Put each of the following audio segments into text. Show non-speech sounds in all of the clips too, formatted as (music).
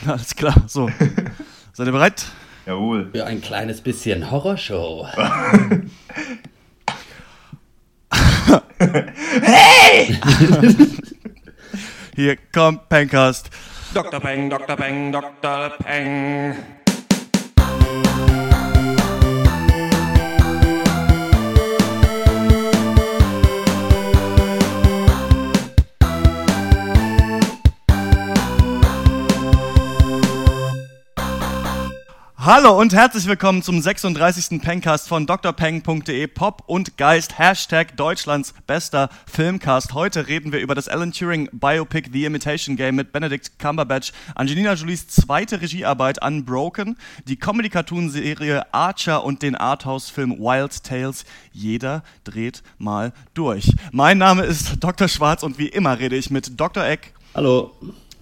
(laughs) Alles klar, so. Seid ihr bereit? Jawohl. Für ein kleines bisschen Horrorshow. hey! Hier kommt Pencast. Dr. Peng, Dr. Peng, Dr. Peng. Hallo und herzlich willkommen zum 36. Pencast von drpeng.de Pop und Geist, Hashtag Deutschlands bester Filmcast. Heute reden wir über das Alan Turing Biopic The Imitation Game mit Benedict Cumberbatch, Angelina Jolies zweite Regiearbeit Unbroken, die Comedy-Cartoon-Serie Archer und den Arthouse-Film Wild Tales. Jeder dreht mal durch. Mein Name ist Dr. Schwarz und wie immer rede ich mit Dr. Eck. Hallo.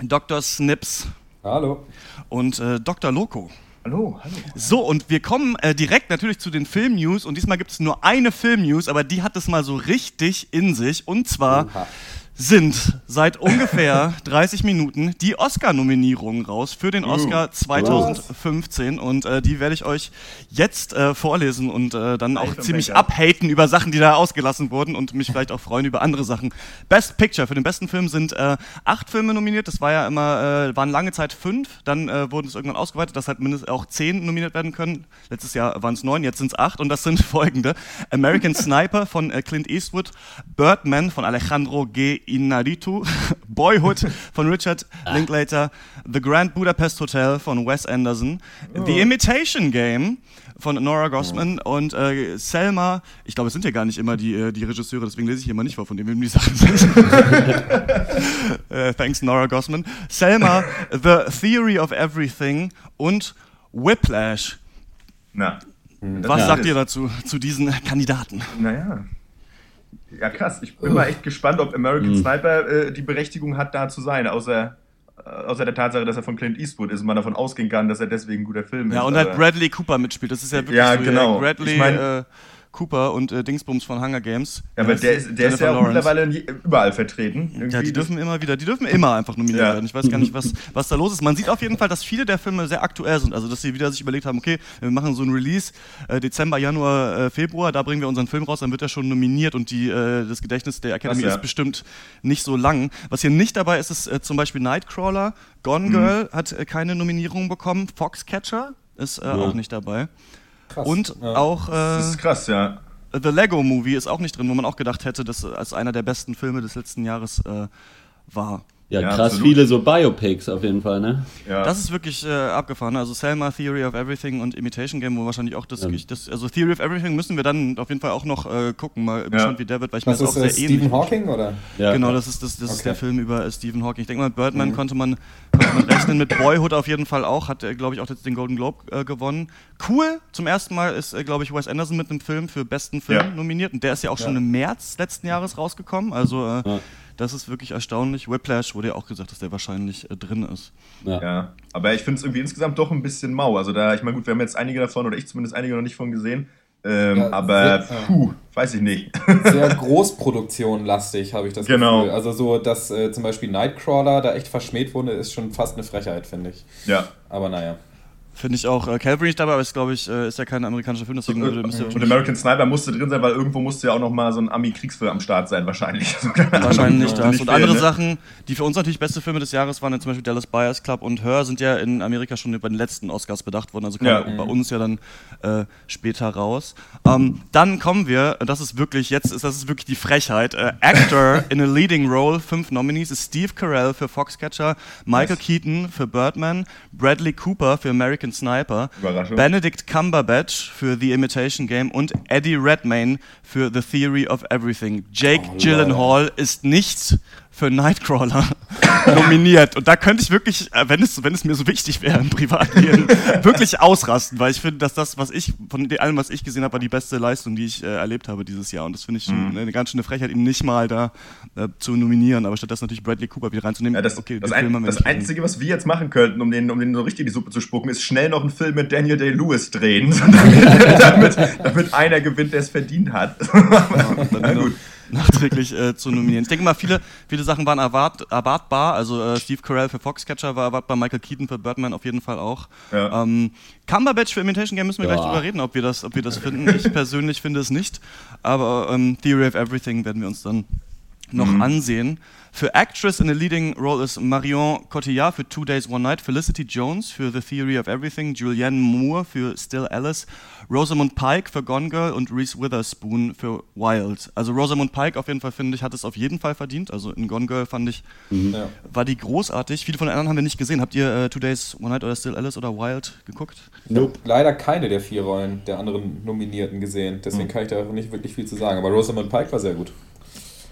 Dr. Snips. Hallo. Und äh, Dr. Loco. Hallo, hallo. So, und wir kommen äh, direkt natürlich zu den Film-News. Und diesmal gibt es nur eine Film-News, aber die hat es mal so richtig in sich. Und zwar Oha sind seit ungefähr (laughs) 30 Minuten die Oscar-Nominierungen raus für den Oscar 2015 und äh, die werde ich euch jetzt äh, vorlesen und äh, dann auch ziemlich abhaten über Sachen, die da ausgelassen wurden und mich vielleicht auch freuen über andere Sachen. Best Picture für den besten Film sind äh, acht Filme nominiert. Das war ja immer, äh, waren lange Zeit fünf. Dann äh, wurden es irgendwann ausgeweitet, dass halt mindestens auch zehn nominiert werden können. Letztes Jahr waren es neun, jetzt sind es acht und das sind (laughs) folgende: American Sniper von Clint Eastwood, Birdman von Alejandro G. Inarritu, (laughs) Boyhood von Richard Linklater, The Grand Budapest Hotel von Wes Anderson, oh. The Imitation Game von Nora Gossman oh. und äh, Selma, ich glaube, es sind ja gar nicht immer die, äh, die Regisseure, deswegen lese ich hier immer nicht vor, von denen die Sachen sind. uh, (laughs) thanks, Nora Gossman. Selma, The Theory of Everything und Whiplash. Na. Was sagt ihr dazu, zu diesen Kandidaten? Naja, ja, krass. Ich bin mal echt gespannt, ob American mhm. Sniper äh, die Berechtigung hat, da zu sein, außer, äh, außer der Tatsache, dass er von Clint Eastwood ist und man davon ausgehen kann, dass er deswegen ein guter Film ja, ist. Ja, und halt Bradley Cooper mitspielt. Das ist ja wirklich ja, so, genau. Ja, Bradley, ich mein, äh, Cooper und äh, Dingsbums von Hunger Games. Ja, aber der ist, der ist ja auch mittlerweile überall vertreten. Irgendwie ja, die dürfen immer wieder, die dürfen immer einfach nominiert ja. werden. Ich weiß gar nicht, was, was da los ist. Man sieht auf jeden Fall, dass viele der Filme sehr aktuell sind. Also, dass sie wieder sich überlegt haben, okay, wir machen so ein Release äh, Dezember, Januar, äh, Februar, da bringen wir unseren Film raus, dann wird er schon nominiert und die, äh, das Gedächtnis der Academy ja. ist bestimmt nicht so lang. Was hier nicht dabei ist, ist äh, zum Beispiel Nightcrawler, Gone mhm. Girl mhm. hat äh, keine Nominierung bekommen, Foxcatcher ist auch nicht dabei. Krass. Und auch. das ist krass, ja. The Lego Movie ist auch nicht drin, wo man auch gedacht hätte, dass es einer der besten Filme des letzten Jahres äh, war. Ja, ja krass absolut. viele so Biopics auf jeden Fall, ne? Ja. Das ist wirklich äh, abgefahren. Also Selma, Theory of Everything und Imitation Game, wo wahrscheinlich auch das, ja. das also Theory of Everything müssen wir dann auf jeden Fall auch noch äh, gucken, mal ja. gespannt wie David, weil ich das mir das auch sehr Stephen ähnlich. Stephen Hawking oder? Ja, genau, das ist das, das okay. ist der Film über äh, Stephen Hawking. Ich denke mal, Birdman mhm. konnte, man, konnte man rechnen mit Boyhood auf jeden Fall auch, hat glaube ich auch jetzt den Golden Globe äh, gewonnen. Cool, zum ersten Mal ist äh, glaube ich Wes Anderson mit einem Film für besten Film nominiert und der ist ja auch schon im März letzten Jahres rausgekommen, also äh, das ist wirklich erstaunlich. Whiplash wurde ja auch gesagt, dass der wahrscheinlich äh, drin ist. Ja, ja. aber ich finde es irgendwie insgesamt doch ein bisschen mau. Also da, ich meine, gut, wir haben jetzt einige davon, oder ich zumindest einige noch nicht von gesehen. Ähm, ja, aber, sehr, puh, weiß ich nicht. (laughs) Sehr Großproduktion-lastig, habe ich das genau. Gefühl. Also so, dass äh, zum Beispiel Nightcrawler da echt verschmäht wurde, ist schon fast eine Frechheit, finde ich. Ja. Aber naja. Finde ich auch. Äh, Calvary nicht dabei, aber ist, glaube ich, äh, ist ja kein amerikanischer Film, deswegen würde, müsste Und American Sniper musste drin sein, weil irgendwo musste ja auch noch mal so ein Ami-Kriegsfilm am Start sein, wahrscheinlich. (laughs) wahrscheinlich das. Und andere ne? Sachen, die für uns natürlich beste Filme des Jahres waren, zum Beispiel Dallas Buyers Club und Her, sind ja in Amerika schon bei den letzten Oscars bedacht worden, also kommen ja. bei uns ja dann äh, später raus. Ähm, dann kommen wir, das ist wirklich, jetzt ist das ist wirklich die Frechheit, äh, Actor (laughs) in a Leading Role, fünf Nominees, ist Steve Carell für Foxcatcher, Michael nice. Keaton für Birdman, Bradley Cooper für American American Sniper, Benedict Cumberbatch für The Imitation Game und Eddie Redmayne für The Theory of Everything. Jake oh, Gyllenhaal ist nicht für Nightcrawler (laughs) nominiert. Und da könnte ich wirklich, äh, wenn es, wenn es mir so wichtig wäre im Privatleben, (laughs) wirklich ausrasten, weil ich finde, dass das, was ich, von allem, was ich gesehen habe, war die beste Leistung, die ich äh, erlebt habe dieses Jahr. Und das finde ich mhm. eine ganz schöne Frechheit, ihn nicht mal da äh, zu nominieren, aber stattdessen natürlich Bradley Cooper wieder reinzunehmen. Ja, das, okay, das, ein, das Einzige, was wir jetzt machen könnten, um den, um den so richtig in die Suppe zu spucken, ist schnell noch einen Film mit Daniel Day-Lewis drehen, (laughs) damit, damit, damit, einer gewinnt, der es verdient hat. Ja, dann, Na, gut. (laughs) nachträglich äh, zu nominieren. Ich denke mal, viele, viele Sachen waren erwart, erwartbar. Also äh, Steve Carell für Foxcatcher war erwartbar, Michael Keaton für Birdman auf jeden Fall auch. Ja. Ähm, Cumberbatch für Imitation Game müssen wir Ja. gleich drüber reden, ob wir das, ob wir das finden. Ich persönlich finde es nicht. Aber ähm, Theory of Everything werden wir uns dann noch Mhm. ansehen. Für Actress in a Leading Role ist Marion Cotillard für Two Days One Night, Felicity Jones für The Theory of Everything, Julianne Moore für Still Alice, Rosamund Pike für Gone Girl und Reese Witherspoon für Wild. Also Rosamund Pike auf jeden Fall finde ich hat es auf jeden Fall verdient. Also in Gone Girl fand ich Ja. war die großartig. Viele von den anderen haben wir nicht gesehen. Habt ihr äh, Two Days One Night oder Still Alice oder Wild geguckt? Nope. Leider keine der vier Rollen der anderen Nominierten gesehen. Deswegen Hm. kann ich da nicht wirklich viel zu sagen. Aber Rosamund Pike war sehr gut.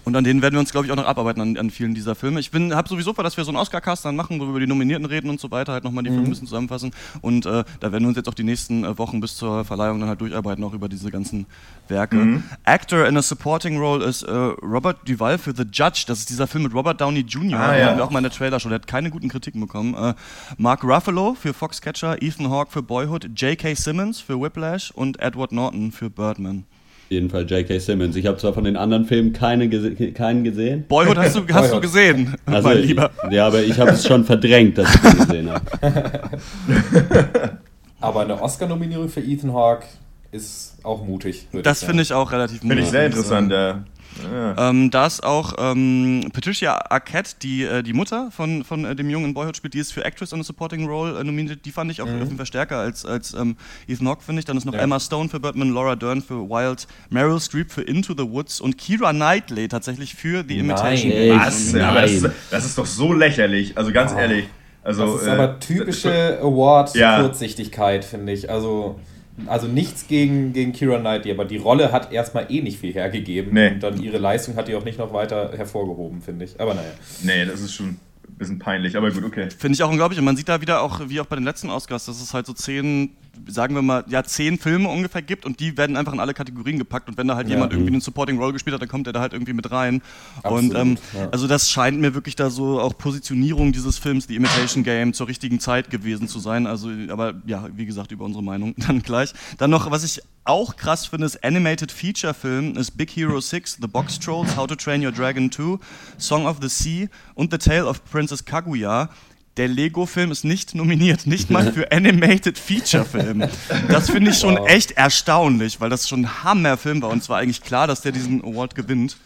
Und an denen werden wir uns, glaube ich, auch noch abarbeiten an, an vielen dieser Filme. Ich habe sowieso vor, dass wir so einen Oscar-Cast dann machen, wo wir über die Nominierten reden und so weiter, halt nochmal die Filme ein bisschen zusammenfassen. Und äh, da werden wir uns jetzt auch die nächsten äh, Wochen bis zur Verleihung dann halt durcharbeiten, auch über diese ganzen Werke. Actor in a Supporting Role ist äh, Robert Duvall für The Judge. Das ist dieser Film mit Robert Downey Jr. Ah, Den ja. wir auch mal in der Trailer schon. Der hat keine guten Kritiken bekommen. Äh, Mark Ruffalo für Foxcatcher, Ethan Hawke für Boyhood, J.K. Simmons für Whiplash und Edward Norton für Birdman. Auf jeden Fall J.K. Simmons. Ich habe zwar von den anderen Filmen keine gese keinen gesehen. Boyhood hast du, hast du Boyhood. gesehen, (laughs) Also, mein Lieber. Ja, aber ich habe es schon verdrängt, dass ich den gesehen habe. (laughs) Aber eine Oscar-Nominierung für Ethan Hawke ist auch mutig. Das finde ich auch relativ Finde ich mutig, sehr interessant, ja. Ja. Ähm, da ist auch ähm, Patricia Arquette, die äh, die Mutter von, von äh, dem Jungen in Boyhood spielt, die ist für Actress in a Supporting Role äh, nominiert. Die fand ich auch auf jeden Fall stärker als, als ähm, Ethan Hawke, finde ich. Dann ist noch Ja. Emma Stone für Birdman, Laura Dern für Wild, Meryl Streep für Into the Woods und Kira Knightley tatsächlich für The Imitation Nein. Game. Was? Nein. Aber das, ist, das ist doch so lächerlich. Also ganz ehrlich. Also, Das ist äh, aber typische Ja. Award-Kurzsichtigkeit, finde ich. Also, also nichts gegen, gegen Kira Knightley, aber die Rolle hat erstmal eh nicht viel hergegeben. Nee. Und dann ihre Leistung hat die auch nicht noch weiter hervorgehoben, finde ich. Aber naja. Nee, das ist schon ein bisschen peinlich, aber gut, okay. Finde ich auch unglaublich. Und man sieht da wieder auch, wie auch bei den letzten Oscars, dass es halt so zehn, sagen wir mal, ja, zehn Filme ungefähr gibt und die werden einfach in alle Kategorien gepackt. Und wenn da halt Ja. jemand irgendwie eine Supporting Role gespielt hat, dann kommt er da halt irgendwie mit rein. Absolut, und ähm, ja. also das scheint mir wirklich da so auch Positionierung dieses Films, The Imitation Game, zur richtigen Zeit gewesen zu sein. Also, aber ja, wie gesagt, über unsere Meinung (laughs) dann gleich. Dann noch, was ich auch krass finde, ist Animated Feature Film, ist Big Hero 6, The Box Trolls, How to Train Your Dragon 2, Song of the Sea und The Tale of Princess Kaguya. Der Lego-Film ist nicht nominiert, nicht mal (laughs) für Animated Feature-Film. Das finde ich schon Wow. echt erstaunlich, weil das schon ein Hammerfilm war und es war eigentlich klar, dass der diesen Award gewinnt.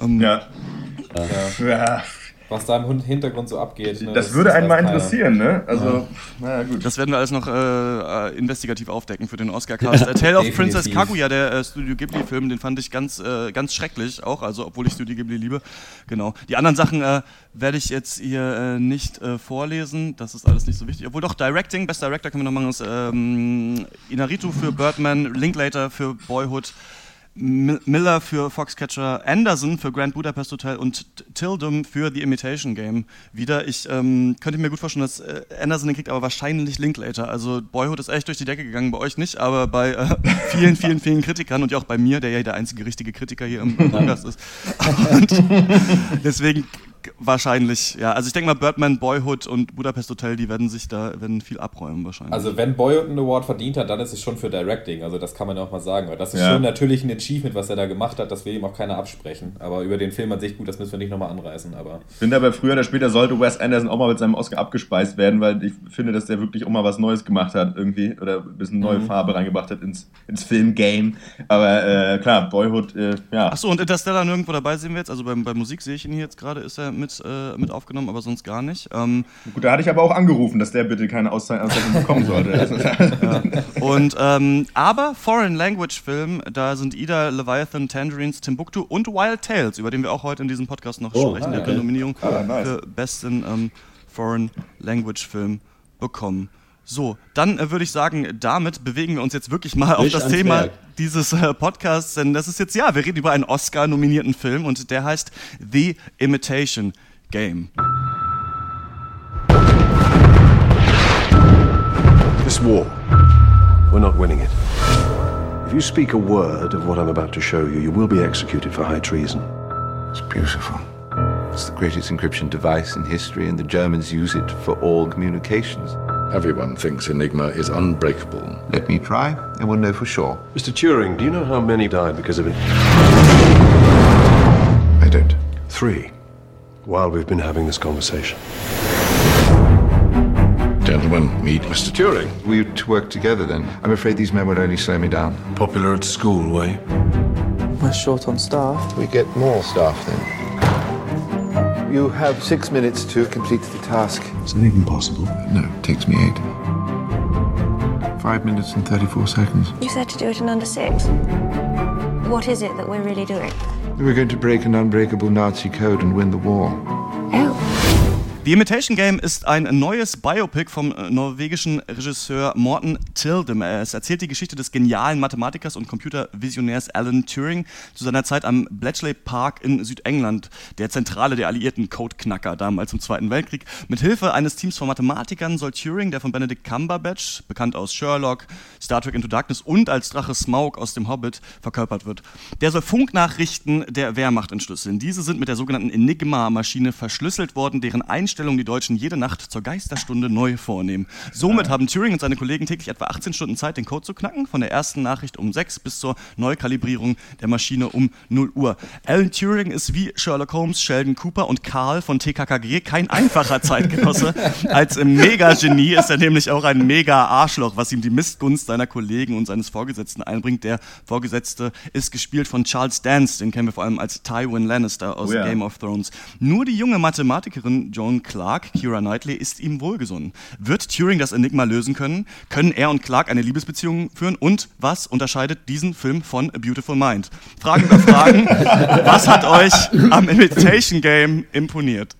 Ähm, Ja. ja. Was da im Hintergrund so abgeht. Ne, Das würde einen mal keiner. interessieren, ne? Also, naja, gut. Das werden wir alles noch äh, äh, investigativ aufdecken für den Oscar-Cast. (laughs) Äh, Tale of. Princess Kaguya, der äh, Studio Ghibli-Film, den fand ich ganz, äh, ganz schrecklich auch, also obwohl ich Studio Ghibli liebe. Genau. Die anderen Sachen äh, werde ich jetzt hier äh, nicht äh, vorlesen, das ist alles nicht so wichtig. Obwohl doch, Directing, Best Director können wir noch machen, ist ähm, Inaritu für Birdman, Linklater für Boyhood, Miller für Foxcatcher, Anderson für Grand Budapest Hotel und Tildum für The Imitation Game wieder. Ich ähm, könnte mir gut vorstellen, dass äh, Anderson den kriegt, aber wahrscheinlich Linklater. Also Boyhood ist echt durch die Decke gegangen, bei euch nicht, aber bei äh, (laughs) vielen, vielen, vielen Kritikern und ja auch bei mir, der ja der einzige richtige Kritiker hier im (laughs) Podcast ist. Und deswegen wahrscheinlich, ja. Also ich denke mal, Birdman, Boyhood und Budapest Hotel, die werden sich da werden viel abräumen wahrscheinlich. Also wenn Boyhood einen Award verdient hat, dann ist es schon für Directing. Also das kann man ja auch mal sagen. Weil das ist Ja. schon natürlich ein Achievement, was er da gemacht hat. Das will ihm auch keiner absprechen. Aber über den Film an sich, gut, das müssen wir nicht nochmal anreißen. Aber Ich finde aber früher oder später sollte Wes Anderson auch mal mit seinem Oscar abgespeist werden, weil ich finde, dass der wirklich auch mal was Neues gemacht hat irgendwie oder ein bisschen neue Farbe reingebracht hat ins, ins Filmgame. Aber äh, klar, Boyhood, äh, ja. Achso, und Interstellar nirgendwo dabei sehen wir jetzt. Also beim, bei Musik sehe ich ihn hier jetzt gerade, ist er mit, äh, mit aufgenommen, aber sonst gar nicht. Ähm, Gut, da hatte ich aber auch angerufen, dass der bitte keine Auszeichnung bekommen sollte. (laughs) und ähm, aber Foreign Language Film, da sind Ida, Leviathan, Tangerines, Timbuktu und Wild Tales, über den wir auch heute in diesem Podcast noch Oh, sprechen. ah, Der okay. Nominierung Ah, nice. für besten ähm, Foreign Language Film bekommen. So, dann äh, würde ich sagen, damit bewegen wir uns jetzt wirklich mal auf Frisch das Thema Werk. dieses äh, Podcasts, denn das ist jetzt, ja, wir reden über einen Oscar-nominierten Film und der heißt The Imitation Game. This war, we're not winning it. If you speak a word of what I'm about to show you, you will be executed for high treason. It's beautiful. It's the greatest encryption device in history, and the Germans use it for all communications. Everyone thinks Enigma is unbreakable. Let me try, and we'll know for sure. Mr. Turing, do you know how many died because of it? I don't. three while we've been having this conversation. Gentlemen, meet Mr. Turing. We to work together then. I'm afraid these men would only slow me down. Popular at school, were you? We're short on staff. We get more staff then. You have six minutes to complete the task. Is that even possible? No, it takes me eight. Five minutes and 34 seconds. You said to do it in under six. What is it that we're really doing? We're going to break an unbreakable Nazi code and win the war. The Imitation Game ist ein neues Biopic vom äh, norwegischen Regisseur Morten Tildem. Es erzählt die Geschichte des genialen Mathematikers und Computervisionärs Alan Turing zu seiner Zeit am Bletchley Park in Südengland, der Zentrale der alliierten Codeknacker damals im Zweiten Weltkrieg. Mit Hilfe eines Teams von Mathematikern soll Turing, der von Benedict Cumberbatch, bekannt aus Sherlock, Star Trek Into Darkness und als Drache Smaug aus dem Hobbit verkörpert wird. Der soll Funknachrichten der Wehrmacht entschlüsseln. Diese sind mit der sogenannten Enigma-Maschine verschlüsselt worden, deren Einstellung die Deutschen jede Nacht zur Geisterstunde neu vornehmen. Somit haben Turing und seine Kollegen täglich etwa 18 Stunden Zeit, den Code zu knacken, von der ersten Nachricht um 6 bis zur Neukalibrierung der Maschine um 0 Uhr. Alan Turing ist wie Sherlock Holmes, Sheldon Cooper und Karl von TKKG kein einfacher Zeitgenosse. (laughs) Als Mega-Genie ist er nämlich auch ein Mega-Arschloch, was ihm die Missgunst seiner Kollegen und seines Vorgesetzten einbringt. Der Vorgesetzte ist gespielt von Charles Dance, den kennen wir vor allem als Tywin Lannister aus Oh ja. Game of Thrones. Nur die junge Mathematikerin Joan Clark, Kira Knightley, ist ihm wohlgesonnen. Wird Turing das Enigma lösen können? Können er und Clark eine Liebesbeziehung führen? Und was unterscheidet diesen Film von A Beautiful Mind? Fragen über Fragen. (laughs) was hat euch am Imitation Game imponiert?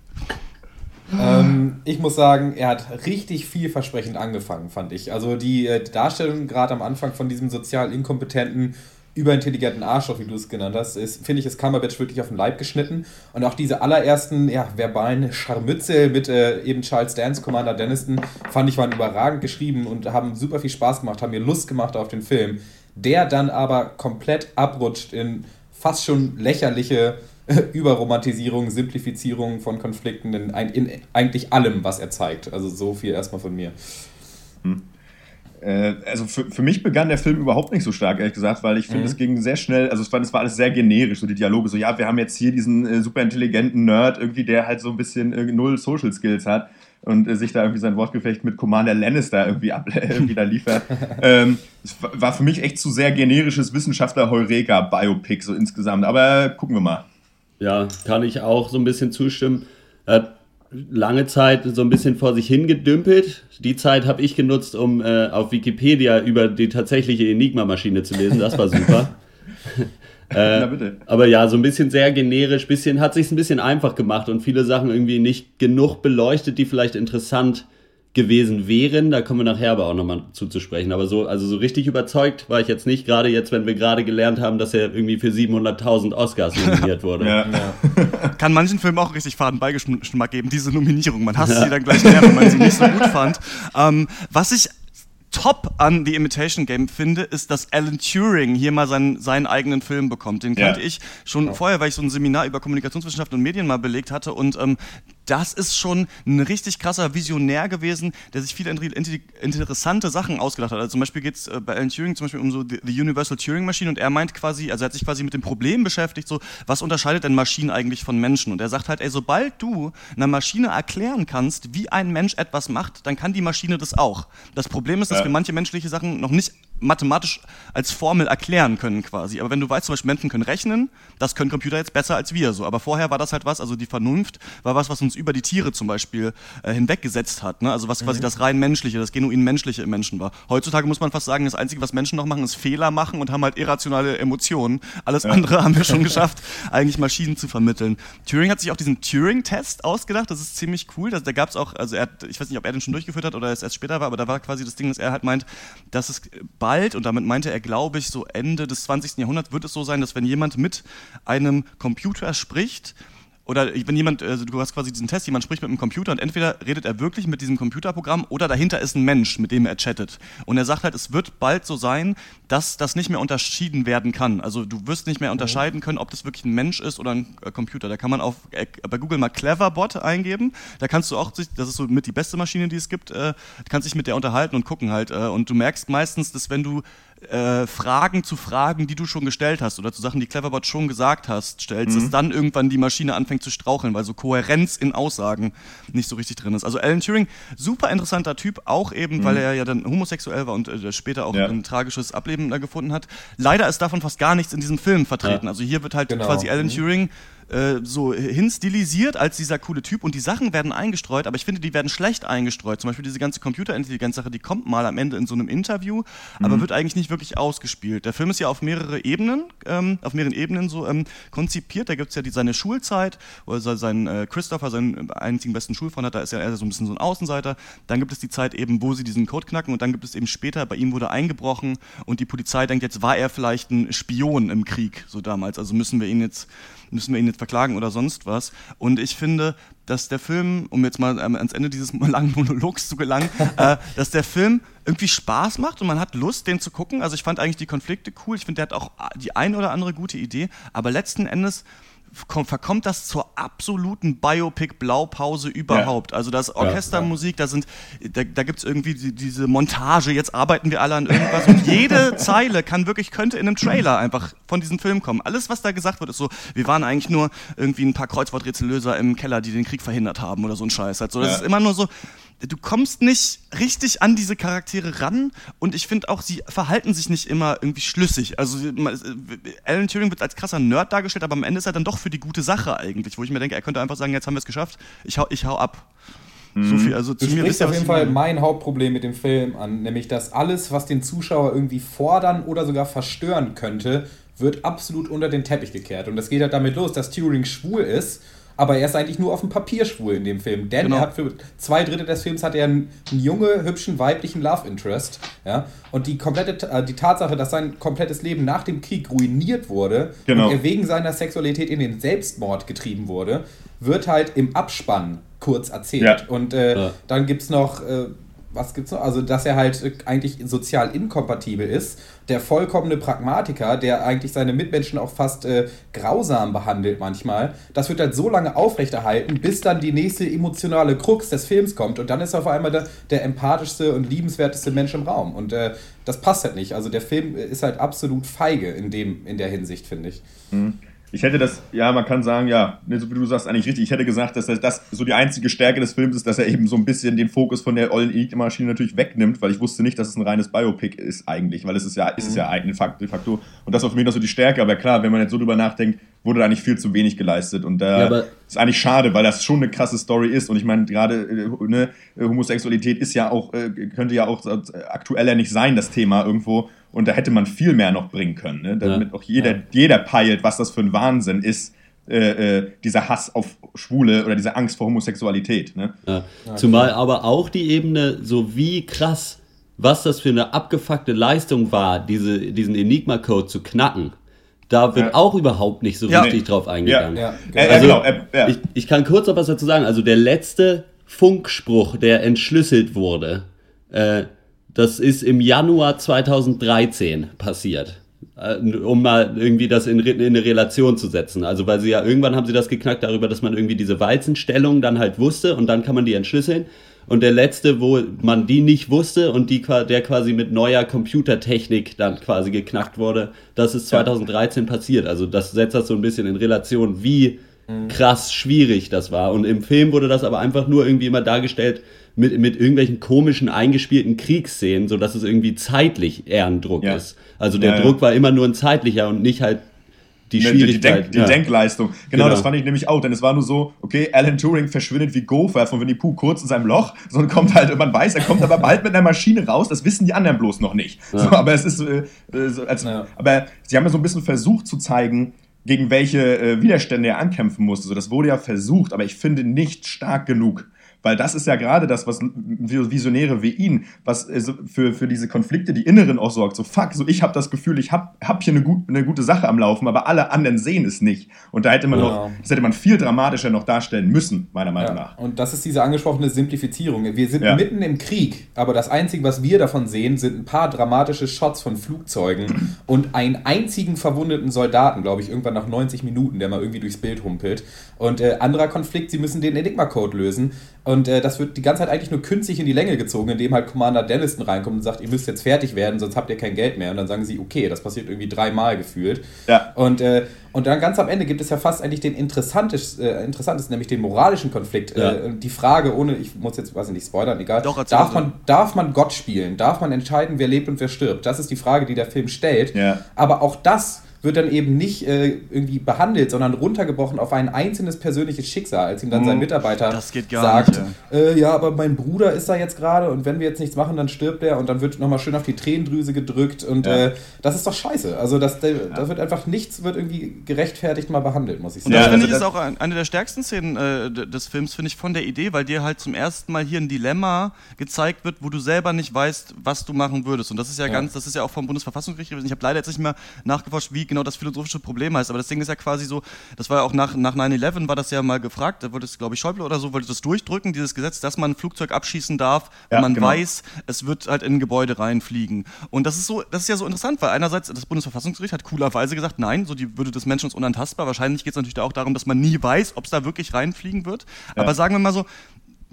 Ähm, ich muss sagen, er hat richtig vielversprechend angefangen, fand ich. Also die äh, Darstellung gerade am Anfang von diesem sozial inkompetenten, überintelligenten Arschloch, wie du es genannt hast, ist, finde ich, ist Cumberbatch wirklich auf den Leib geschnitten. Und auch diese allerersten, ja, verbalen Scharmützel mit äh, eben Charles Dance, Commander Denniston, fand ich, waren überragend geschrieben und haben super viel Spaß gemacht, haben mir Lust gemacht auf den Film. Der dann aber komplett abrutscht in fast schon lächerliche Überromantisierung, Simplifizierung von Konflikten in, ein- in eigentlich allem, was er zeigt. Also so viel erstmal von mir. Äh, also für, für mich begann der Film überhaupt nicht so stark, ehrlich gesagt, weil ich finde, Mhm. es ging sehr schnell, also es war, es war alles sehr generisch, so die Dialoge, so ja, wir haben jetzt hier diesen äh, super intelligenten Nerd, irgendwie, der halt so ein bisschen äh, null Social Skills hat und äh, sich da irgendwie sein Wortgefecht mit Commander Lannister irgendwie, ab, (laughs) irgendwie da liefert. (laughs) ähm, es war- für mich echt zu sehr generisches Wissenschaftler-Heureka-Biopic so insgesamt, aber gucken wir mal. Ja, kann ich auch so ein bisschen zustimmen. Er hat lange Zeit so ein bisschen vor sich hingedümpelt. Die Zeit habe ich genutzt, um äh, auf Wikipedia über die tatsächliche Enigma-Maschine zu lesen. Das war super. (laughs) Na bitte. Aber ja, so ein bisschen sehr generisch, bisschen, hat sich ein bisschen einfach gemacht und viele Sachen irgendwie nicht genug beleuchtet, die vielleicht interessant gewesen wären. Da kommen wir nachher aber auch nochmal zuzusprechen. Aber so, also so richtig überzeugt war ich jetzt nicht, gerade jetzt, wenn wir gerade gelernt haben, dass er irgendwie für 700.000 Oscars nominiert wurde. (laughs) Ja. Kann manchen Filmen auch richtig faden Beigeschmack geben, diese Nominierung. Man hasst sie dann gleich mehr, wenn man sie nicht so gut fand. Ähm, was ich top an The Imitation Game finde, ist, dass Alan Turing hier mal seinen, seinen eigenen Film bekommt. Den Ja. kannte ich schon vorher, weil ich so ein Seminar über Kommunikationswissenschaft und Medien mal belegt hatte und ähm, das ist schon ein richtig krasser Visionär gewesen, der sich viele inter- inter- interessante Sachen ausgedacht hat. Also zum Beispiel geht es äh, bei Alan Turing zum Beispiel um so die, die Universal Turing Machine und er meint quasi, also er hat sich quasi mit dem Problem beschäftigt, so was unterscheidet denn Maschinen eigentlich von Menschen? Und er sagt halt, ey, sobald du einer Maschine erklären kannst, wie ein Mensch etwas macht, dann kann die Maschine das auch. Das Problem ist, dass Ja. wir manche menschliche Sachen noch nicht mathematisch als Formel erklären können quasi. Aber wenn du weißt, zum Beispiel Menschen können rechnen, das können Computer jetzt besser als wir so. Aber vorher war das halt was, also die Vernunft war was, was uns über die Tiere zum Beispiel äh, hinweggesetzt hat. Ne? Also was quasi das rein menschliche, das genuin menschliche im Menschen war. Heutzutage muss man fast sagen, das Einzige, was Menschen noch machen, ist Fehler machen und haben halt irrationale Emotionen. Alles andere haben wir schon (laughs) geschafft, eigentlich Maschinen zu vermitteln. Turing hat sich auch diesen Turing-Test ausgedacht. Das ist ziemlich cool. Das, da gab es auch, also er hat, ich weiß nicht, ob er den schon durchgeführt hat oder es erst später war, aber da war quasi das Ding, dass er halt meint, dass es bald, und damit meinte er, glaube ich, so Ende des 20. Jahrhunderts wird es so sein, dass wenn jemand mit einem Computer spricht, oder wenn jemand, also du hast quasi diesen Test, jemand spricht mit einem Computer und entweder redet er wirklich mit diesem Computerprogramm oder dahinter ist ein Mensch, mit dem er chattet. Und er sagt halt, es wird bald so sein, dass das nicht mehr unterschieden werden kann. Also du wirst nicht mehr unterscheiden können, ob das wirklich ein Mensch ist oder ein äh, Computer. Da kann man auf, äh, bei Google mal Cleverbot eingeben. Da kannst du auch, das ist so mit die beste Maschine, die es gibt, äh, kannst dich mit der unterhalten und gucken halt. Äh, und du merkst meistens, dass wenn du äh, Fragen zu Fragen, die du schon gestellt hast oder zu Sachen, die Cleverbot schon gesagt hast, stellst, mhm. dass dann irgendwann die Maschine anfängt zu straucheln, weil so Kohärenz in Aussagen nicht so richtig drin ist. Also Alan Turing, super interessanter Typ, auch eben, mhm. weil er ja dann homosexuell war und äh, später auch ja. ein tragisches Ableben da gefunden hat. Leider ist davon fast gar nichts in diesem Film vertreten. Ja. Also hier wird halt genau. quasi Alan mhm. Turing äh, so hinstilisiert als dieser coole Typ und die Sachen werden eingestreut, aber ich finde, die werden schlecht eingestreut. Zum Beispiel diese ganze Computerintelligenz-Sache, die kommt mal am Ende in so einem Interview, mhm. aber wird eigentlich nicht wirklich ausgespielt. Der Film ist ja auf mehrere Ebenen, ähm, auf mehreren Ebenen so ähm, konzipiert. Da gibt es ja die, seine Schulzeit, wo er seinen äh, Christopher, seinen einzigen besten Schulfreund hat, da ist ja er so ein bisschen so ein Außenseiter. Dann gibt es die Zeit eben, wo sie diesen Code knacken und dann gibt es eben später, bei ihm wurde eingebrochen und die Polizei denkt, jetzt war er vielleicht ein Spion im Krieg, so damals. Also müssen wir ihn jetzt müssen wir ihn jetzt verklagen oder sonst was. Und ich finde, dass der Film, um jetzt mal ähm, ans Ende dieses (laughs) langen Monologs zu gelangen, äh, dass der Film irgendwie Spaß macht und man hat Lust, den zu gucken. Also ich fand eigentlich die Konflikte cool. Ich finde, der hat auch die ein oder andere gute Idee. Aber letzten Endes verkommt das zur absoluten Biopic-Blaupause überhaupt. Ja. Also das Orchestermusik, da sind, da, da gibt es irgendwie die, diese Montage, jetzt arbeiten wir alle an irgendwas und jede (laughs) Zeile kann wirklich, könnte in einem Trailer einfach von diesem Film kommen. Alles, was da gesagt wird, ist so, wir waren eigentlich nur irgendwie ein paar Kreuzworträtsellöser im Keller, die den Krieg verhindert haben oder so ein Scheiß. Also das ja. ist immer nur so, du kommst nicht richtig an diese Charaktere ran und ich finde auch, sie verhalten sich nicht immer irgendwie schlüssig. Also Alan Turing wird als krasser Nerd dargestellt, aber am Ende ist er dann doch für die gute Sache eigentlich, wo ich mir denke, er könnte einfach sagen, jetzt haben wir es geschafft, ich hau, ich hau ab. So mhm. viel, also zu du mir sprichst auf jeden Fall mein Hauptproblem mit dem Film an, nämlich dass alles, was den Zuschauer irgendwie fordern oder sogar verstören könnte, wird absolut unter den Teppich gekehrt. Und das geht halt damit los, dass Turing schwul ist aber er ist eigentlich nur auf dem Papier schwul in dem Film. Denn genau. er hat für zwei Drittel des Films hat er einen, einen junge, hübschen, weiblichen Love Interest. Ja? Und die komplette äh, die Tatsache, dass sein komplettes Leben nach dem Krieg ruiniert wurde genau. und er wegen seiner Sexualität in den Selbstmord getrieben wurde, wird halt im Abspann kurz erzählt. Ja. Und äh, ja. dann gibt es noch. Äh, was gibt's noch? Also, dass er halt eigentlich sozial inkompatibel ist. Der vollkommene Pragmatiker, der eigentlich seine Mitmenschen auch fast äh, grausam behandelt manchmal. Das wird halt so lange aufrechterhalten, bis dann die nächste emotionale Krux des Films kommt. Und dann ist er auf einmal der, der empathischste und liebenswerteste Mensch im Raum. Und äh, das passt halt nicht. Also, der Film ist halt absolut feige in, dem, in der Hinsicht, finde ich. Mhm. Ich hätte das, ja, man kann sagen, ja, so wie du sagst, eigentlich richtig. Ich hätte gesagt, dass das so die einzige Stärke des Films ist, dass er eben so ein bisschen den Fokus von der ollen Enigma-Maschine natürlich wegnimmt, weil ich wusste nicht, dass es ein reines Biopic ist eigentlich, weil es ist ja, ist es ja ein de facto. Und das war für mich noch so die Stärke. Aber klar, wenn man jetzt so drüber nachdenkt, wurde da nicht viel zu wenig geleistet. Und da ja, ist eigentlich schade, weil das schon eine krasse Story ist. Und ich meine, gerade äh, ne, Homosexualität ist ja auch, äh, könnte ja auch aktueller nicht sein, das Thema irgendwo. Und da hätte man viel mehr noch bringen können, ne? damit ja. auch jeder, ja. jeder peilt, was das für ein Wahnsinn ist, äh, äh, dieser Hass auf Schwule oder diese Angst vor Homosexualität. Ne? Ja. Zumal aber auch die Ebene, so wie krass, was das für eine abgefuckte Leistung war, diese, diesen Enigma-Code zu knacken. Da wird ja. auch überhaupt nicht so richtig drauf eingegangen. Ja. Also, genau. ich, ich kann kurz noch was dazu sagen. Also der letzte Funkspruch, der entschlüsselt wurde, äh, das ist im Januar 2013 passiert. Äh, um mal irgendwie das in, in eine Relation zu setzen. Also weil sie ja irgendwann haben sie das geknackt darüber, dass man irgendwie diese Walzenstellung dann halt wusste und dann kann man die entschlüsseln. Und der letzte, wo man die nicht wusste und die, der quasi mit neuer Computertechnik dann quasi geknackt wurde, das ist 2013 ja. passiert. Also das setzt das so ein bisschen in Relation, wie mhm. krass schwierig das war. Und im Film wurde das aber einfach nur irgendwie immer dargestellt, mit, mit irgendwelchen komischen eingespielten Kriegsszenen, sodass es irgendwie zeitlich eher ein Druck ja. ist. Also der ja, Druck ja. war immer nur ein zeitlicher und nicht halt die Schwierigkeit. Die, Denk, die Denkleistung. Genau, genau, das fand ich nämlich auch, denn es war nur so, okay, Alan Turing verschwindet wie Gopher von Winnie Pooh kurz in seinem Loch, so und kommt halt, man weiß, er kommt aber bald mit einer Maschine raus, das wissen die anderen bloß noch nicht. So, aber es ist, äh, so, als, aber sie haben ja so ein bisschen versucht zu zeigen, gegen welche äh, Widerstände er ankämpfen musste. So, das wurde ja versucht, aber ich finde nicht stark genug. Weil das ist ja gerade das, was Visionäre wie ihn, was äh, für, für diese Konflikte, die Inneren auch sorgt. So, fuck, so ich habe das Gefühl, ich habe hab hier eine, gut, eine gute Sache am Laufen, aber alle anderen sehen es nicht. Und da hätte man ja. noch, das hätte man viel dramatischer noch darstellen müssen, meiner Meinung ja. nach. Und das ist diese angesprochene Simplifizierung. Wir sind ja. mitten im Krieg, aber das Einzige, was wir davon sehen, sind ein paar dramatische Shots von Flugzeugen (clears throat) und einen einzigen verwundeten Soldaten, glaube ich, irgendwann nach 90 Minuten, der mal irgendwie durchs Bild humpelt. Und äh, anderer Konflikt, sie müssen den Enigma-Code lösen. Und äh, das wird die ganze Zeit eigentlich nur künstlich in die Länge gezogen, indem halt Commander Denniston reinkommt und sagt, ihr müsst jetzt fertig werden, sonst habt ihr kein Geld mehr. Und dann sagen sie, okay, das passiert irgendwie dreimal gefühlt. Ja. Und, äh, und dann ganz am Ende gibt es ja fast eigentlich den interessantesten, äh, interessantesten nämlich den moralischen Konflikt. Ja. Äh, die Frage, ohne, ich muss jetzt, weiß ich nicht, spoilern, egal. Doch, darf, man, darf man Gott spielen? Darf man entscheiden, wer lebt und wer stirbt? Das ist die Frage, die der Film stellt. Ja. Aber auch das wird dann eben nicht äh, irgendwie behandelt, sondern runtergebrochen auf ein einzelnes persönliches Schicksal, als ihm dann sein Mitarbeiter Mhm. Das geht gar sagt, nicht, äh, ja, aber mein Bruder ist da jetzt gerade und wenn wir jetzt nichts machen, dann stirbt er und dann wird nochmal schön auf die Tränendrüse gedrückt und Ja. äh, das ist doch scheiße. Also das, da wird einfach nichts wird irgendwie gerechtfertigt mal behandelt, muss ich Und sagen. das Ja, finde also ich ist auch ein, eine der stärksten Szenen äh, des Films, finde ich, von der Idee, weil dir halt zum ersten Mal hier ein Dilemma gezeigt wird, wo du selber nicht weißt, was du machen würdest. Und das ist ja, ganz, das ist ja auch vom Bundesverfassungsgericht gewesen. Ich habe leider jetzt nicht mehr nachgeforscht, wie genau das philosophische Problem heißt, aber das Ding ist ja quasi so, das war ja auch nach, nach 9-11 war das ja mal gefragt, da wollte es, glaube ich, Schäuble oder so, wollte das durchdrücken, dieses Gesetz, dass man ein Flugzeug abschießen darf, wenn Ja, man genau. weiß, es wird halt in ein Gebäude reinfliegen. Und das ist so, das ist ja so interessant, weil einerseits das Bundesverfassungsgericht hat coolerweise gesagt, nein, so die Würde des Menschen ist unantastbar. Wahrscheinlich geht es natürlich da auch darum, dass man nie weiß, ob es da wirklich reinfliegen wird. Aber sagen wir mal so,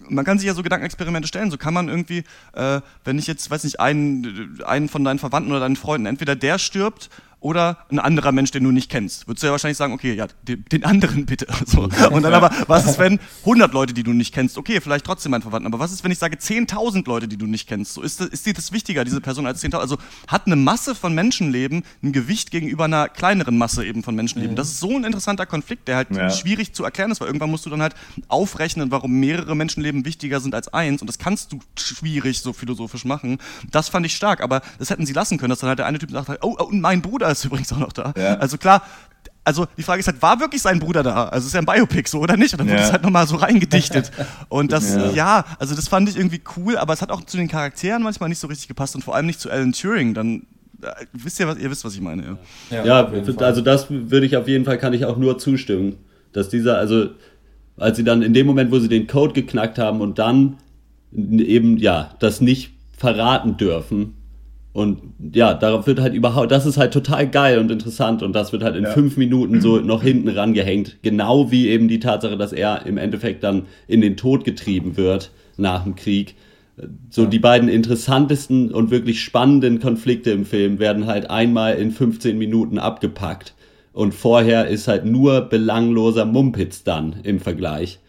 man kann sich ja so Gedankenexperimente stellen. So kann man irgendwie, äh, wenn ich jetzt, weiß nicht, einen, einen von deinen Verwandten oder deinen Freunden, entweder der stirbt oder ein anderer Mensch, den du nicht kennst, würdest du ja wahrscheinlich sagen, okay, ja, den, den anderen bitte. (laughs) So. Und dann aber, was ist, wenn 100 Leute, die du nicht kennst, okay, vielleicht trotzdem mein Verwandten, aber was ist, wenn ich sage 10.000 Leute, die du nicht kennst? So, ist, ist dir das wichtiger, diese Person, als 10.000? Also hat eine Masse von Menschenleben ein Gewicht gegenüber einer kleineren Masse eben von Menschenleben? Das ist so ein interessanter Konflikt, der halt Ja. schwierig zu erklären ist, weil irgendwann musst du dann halt aufrechnen, warum mehrere Menschenleben wichtiger sind als eins und das kannst du schwierig so philosophisch machen. Das fand ich stark, aber das hätten sie lassen können, dass dann halt der eine Typ sagt, oh, oh und mein Bruder ist übrigens auch noch da. Ja. Also klar, also die Frage ist halt, war wirklich sein Bruder da? Also ist ja ein Biopic so oder nicht? Und dann wurde Ja. es halt nochmal so reingedichtet. Und das, Ja. ja. also das fand ich irgendwie cool, aber es hat auch zu den Charakteren manchmal nicht so richtig gepasst und vor allem nicht zu Alan Turing. Dann äh, wisst ihr was, ihr wisst, was ich meine, ja. Ja, also das würde ich auf jeden Fall, kann ich auch nur zustimmen. Dass dieser, also als sie dann in dem Moment, wo sie den Code geknackt haben und dann eben, ja, das nicht verraten dürfen. Und ja, darauf wird halt überhaupt, das ist halt total geil und interessant und das wird halt in Ja. fünf Minuten so (clears throat) noch hinten rangehängt. Genau wie eben die Tatsache, dass er im Endeffekt dann in den Tod getrieben wird nach dem Krieg. So die beiden interessantesten und wirklich spannenden Konflikte im Film werden halt einmal in 15 Minuten abgepackt. Und vorher ist halt nur belangloser Mumpitz dann im Vergleich.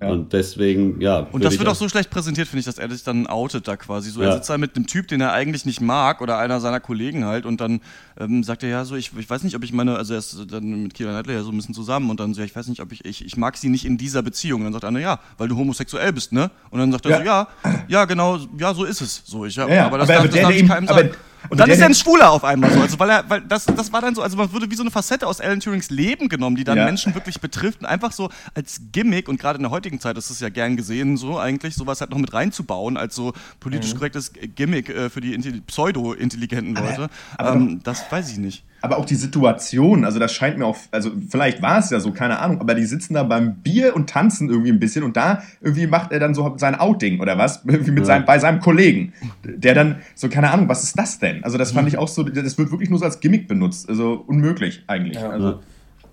Und deswegen, ja. Und das wird auch so schlecht präsentiert, finde ich, dass er sich dann outet da quasi. So, er Ja. sitzt da mit einem Typ, den er eigentlich nicht mag oder einer seiner Kollegen halt und dann ähm, sagt er ja so, ich, ich weiß nicht, ob ich meine, also er ist dann mit Keira Knightley ja so ein bisschen zusammen und dann so, ja, ich weiß nicht, ob ich, ich, ich mag sie nicht in dieser Beziehung. Und dann sagt einer, ja, weil du homosexuell bist, ne? Und dann sagt er Ja. so, ja, ja, genau, ja, so ist es. So, ich, ja, Ja, ja, aber das aber- darf, aber das der, darf der ich ihm- keinem aber- sagen. Aber Und dann ist er ein Schwuler auf einmal so. Also weil er, weil das, das war dann so, also man wurde wie so eine Facette aus Alan Turings Leben genommen, die dann Ja. Menschen wirklich betrifft und einfach so als Gimmick und gerade in der heutigen Zeit ist es ja gern gesehen, so eigentlich sowas halt noch mit reinzubauen als so politisch Mhm. korrektes Gimmick äh, für die intelli- pseudo-intelligenten Leute. aber ähm, das weiß ich nicht. Aber auch die Situation, also das scheint mir auch, also vielleicht war es ja so, keine Ahnung, aber die sitzen da beim Bier und tanzen irgendwie ein bisschen und da irgendwie macht er dann so sein Outing oder was, (laughs) irgendwie mit seinem, bei seinem Kollegen, der dann so, keine Ahnung, was ist das denn? Also das fand ich auch so, das wird wirklich nur so als Gimmick benutzt, also unmöglich eigentlich. Ja. Also,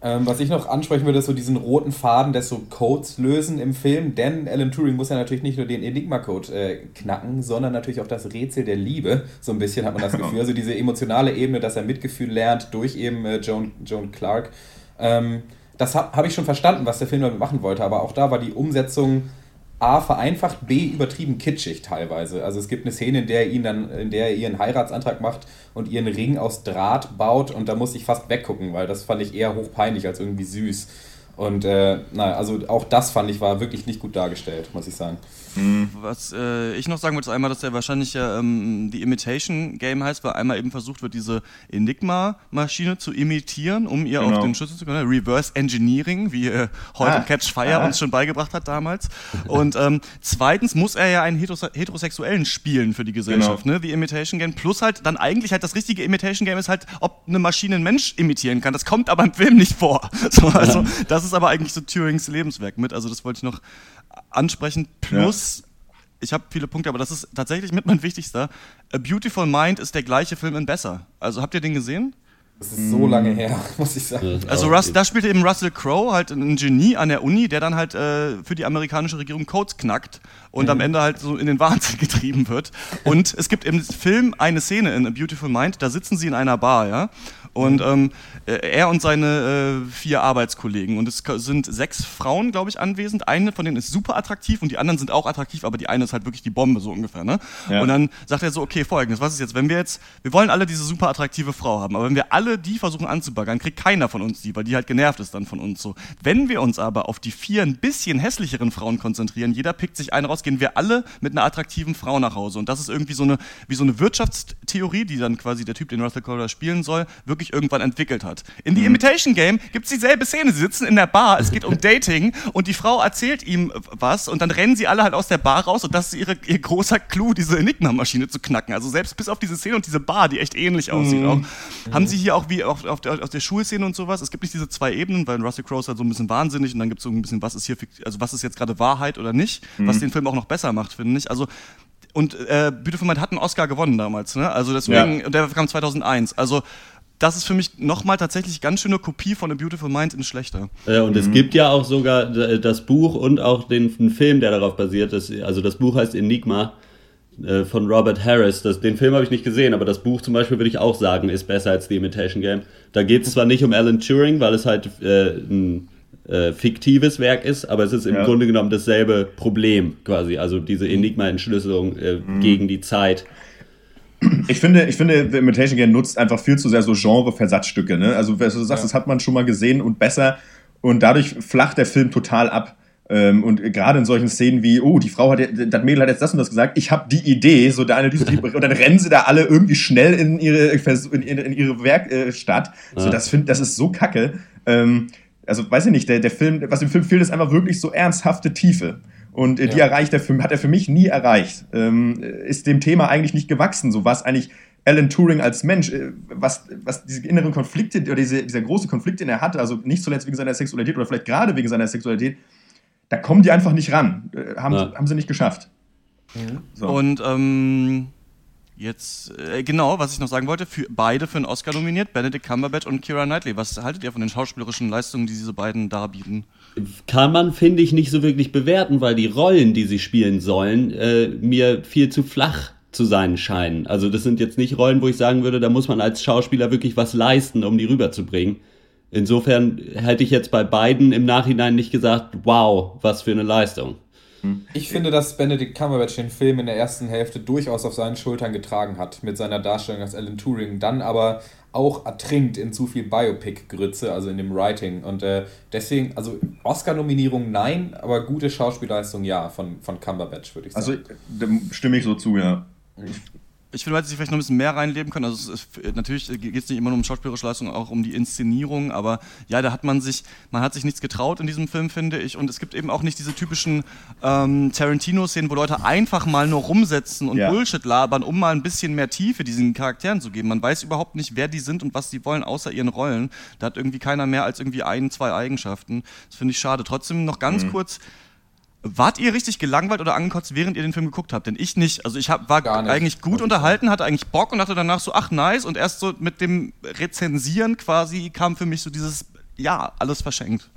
Ähm, was ich noch ansprechen würde, ist so diesen roten Faden des so Codes lösen im Film, denn Alan Turing muss ja natürlich nicht nur den Enigma-Code äh, knacken, sondern natürlich auch das Rätsel der Liebe. So ein bisschen hat man das Gefühl. Also diese emotionale Ebene, dass er Mitgefühl lernt durch eben äh, Joan, Joan Clark. Ähm, das habe hab ich schon verstanden, was der Film damit machen wollte, aber auch da war die Umsetzung A vereinfacht, B übertrieben kitschig teilweise. Also es gibt eine Szene, in der er ihn dann, in der er ihren Heiratsantrag macht und ihren Ring aus Draht baut und da muss ich fast weggucken, weil das fand ich eher hochpeinlich als irgendwie süß. Und äh, naja, also auch das fand ich war wirklich nicht gut dargestellt, muss ich sagen. Was äh, ich noch sagen wollte, ist einmal, dass der wahrscheinlich ja ähm, die Imitation Game heißt, weil einmal eben versucht wird, diese Enigma-Maschine zu imitieren, um ihr Genau. auf den Schlüssel zu können. Reverse Engineering, wie äh, heute Ah. Catch Fire Ah. uns schon beigebracht hat damals. Und ähm, zweitens muss er ja einen Heterose Heterosexuellen spielen für die Gesellschaft, Genau. ne? Die Imitation Game. Plus halt dann eigentlich halt das richtige Imitation Game ist halt, ob eine Maschine einen Mensch imitieren kann. Das kommt aber im Film nicht vor. (laughs) So, also das ist aber eigentlich so Turings Lebenswerk mit. Also das wollte ich noch ansprechen. Plus ich habe viele Punkte, aber das ist tatsächlich mit mein wichtigster. A Beautiful Mind ist der gleiche Film in besser. Also habt ihr den gesehen? Das ist so lange her, (laughs) muss ich sagen. Also Russ, da spielte eben Russell Crowe halt ein Genie an der Uni, der dann halt äh, für die amerikanische Regierung Codes knackt und Mhm. am Ende halt so in den Wahnsinn (laughs) getrieben wird. Und es gibt im Film eine Szene in A Beautiful Mind, da sitzen sie in einer Bar, ja. Und ähm, äh, er und seine äh, vier Arbeitskollegen. Und es sind sechs Frauen, glaube ich, anwesend. Eine von denen ist super attraktiv und die anderen sind auch attraktiv, aber die eine ist halt wirklich die Bombe, so ungefähr. Ne? Ja. Und dann sagt er so, okay, folgendes, was ist jetzt, wenn wir jetzt, wir wollen alle diese super attraktive Frau haben, aber wenn wir alle die versuchen anzubaggern, kriegt keiner von uns die, weil die halt genervt ist dann von uns so. Wenn wir uns aber auf die vier ein bisschen hässlicheren Frauen konzentrieren, jeder pickt sich eine raus, gehen wir alle mit einer attraktiven Frau nach Hause. Und das ist irgendwie so eine, wie so eine Wirtschaftstheorie, die dann quasi der Typ, den Russell da spielen soll, wirklich irgendwann entwickelt hat. In The Imitation Game gibt es dieselbe Szene. Sie sitzen in der Bar, es geht um (laughs) Dating und die Frau erzählt ihm was und dann rennen sie alle halt aus der Bar raus und das ist ihre, ihr großer Clou, diese Enigma-Maschine zu knacken. Also selbst bis auf diese Szene und diese Bar, die echt ähnlich aussieht auch, haben sie hier auch wie auf, auf, der, auf der Schulszene und sowas, es gibt nicht diese zwei Ebenen, weil Russell Crowe ist halt so ein bisschen wahnsinnig und dann gibt es so ein bisschen, was ist hier, also was ist jetzt gerade Wahrheit oder nicht, was den Film auch noch besser macht, finde ich. Also und äh, Beautiful Mind hat einen Oscar gewonnen damals, ne? Also deswegen, Ja. und der kam 2001. Also das ist für mich nochmal tatsächlich ganz schöne Kopie von A Beautiful Mind in schlechter. Äh, und es gibt ja auch sogar d- das Buch und auch den, den Film, der darauf basiert. Das, also das Buch heißt Enigma äh, von Robert Harris. Das, den Film habe ich nicht gesehen, aber das Buch zum Beispiel würde ich auch sagen, ist besser als The Imitation Game. Da geht es zwar nicht um Alan Turing, weil es halt äh, ein äh, fiktives Werk ist, aber es ist im Ja. Grunde genommen dasselbe Problem quasi. Also diese Enigma-Entschlüsselung äh, gegen die Zeit. Ich finde, ich finde, The Imitation Game nutzt einfach viel zu sehr so Genre-Versatzstücke. Ne? Also, was du sagst, das hat man schon mal gesehen und besser. Und dadurch flacht der Film total ab. Ähm, und gerade in solchen Szenen wie, oh, die Frau hat, ja- das Mädel hat jetzt das und das gesagt, ich habe die Idee, so der eine, (laughs) und dann rennen sie da alle irgendwie schnell in ihre, in ihre, Werkstatt. So, Ja. das, find, das ist so kacke. Ähm, also, weiß ich nicht, der, der Film, was im Film fehlt, ist einfach wirklich so ernsthafte Tiefe. Und äh, die Ja. erreicht der Film, hat er für mich nie erreicht. Ähm, ist dem Thema eigentlich nicht gewachsen. So was eigentlich Alan Turing als Mensch, äh, was, was diese inneren Konflikte, oder diese, dieser große Konflikt, den er hatte, also nicht zuletzt wegen seiner Sexualität oder vielleicht gerade wegen seiner Sexualität, da kommen die einfach nicht ran. Äh, haben, Ja. haben sie nicht geschafft. So. Und ähm, jetzt, äh, genau, was ich noch sagen wollte, für beide für einen Oscar nominiert, Benedict Cumberbatch und Kira Knightley. Was haltet ihr von den schauspielerischen Leistungen, die diese beiden darbieten? kann man, finde ich, nicht so wirklich bewerten, weil die Rollen, die sie spielen sollen, äh, mir viel zu flach zu sein scheinen. Also das sind jetzt nicht Rollen, wo ich sagen würde, da muss man als Schauspieler wirklich was leisten, um die rüberzubringen. Insofern hätte ich jetzt bei beiden im Nachhinein nicht gesagt, wow, was für eine Leistung. Ich finde, dass Benedict Cumberbatch den Film in der ersten Hälfte durchaus auf seinen Schultern getragen hat, mit seiner Darstellung als Alan Turing, dann aber auch ertrinkt in zu viel Biopic-Grütze, also in dem Writing. Und äh, deswegen, also Oscar-Nominierung nein, aber gute Schauspielleistung ja, von, von Cumberbatch, würde ich Also sagen. dem stimme ich so zu, ja. Ich finde, dass sie vielleicht noch ein bisschen mehr reinleben können. Also es ist, natürlich geht es nicht immer nur um schauspielerische Leistung, auch um die Inszenierung. Aber ja, da hat man sich, man hat sich nichts getraut in diesem Film, finde ich. Und es gibt eben auch nicht diese typischen ähm, Tarantino-Szenen, wo Leute einfach mal nur rumsetzen und Ja. Bullshit labern, um mal ein bisschen mehr Tiefe diesen Charakteren zu geben. Man weiß überhaupt nicht, wer die sind und was sie wollen, außer ihren Rollen. Da hat irgendwie keiner mehr als irgendwie ein, zwei Eigenschaften. Das finde ich schade. Trotzdem noch ganz kurz. Wart ihr richtig gelangweilt oder angekotzt, während ihr den Film geguckt habt? Denn ich nicht. Also ich hab, war eigentlich gut unterhalten, hatte eigentlich Bock und dachte danach so, ach nice. Und erst so mit dem Rezensieren quasi kam für mich so dieses, ja, alles verschenkt.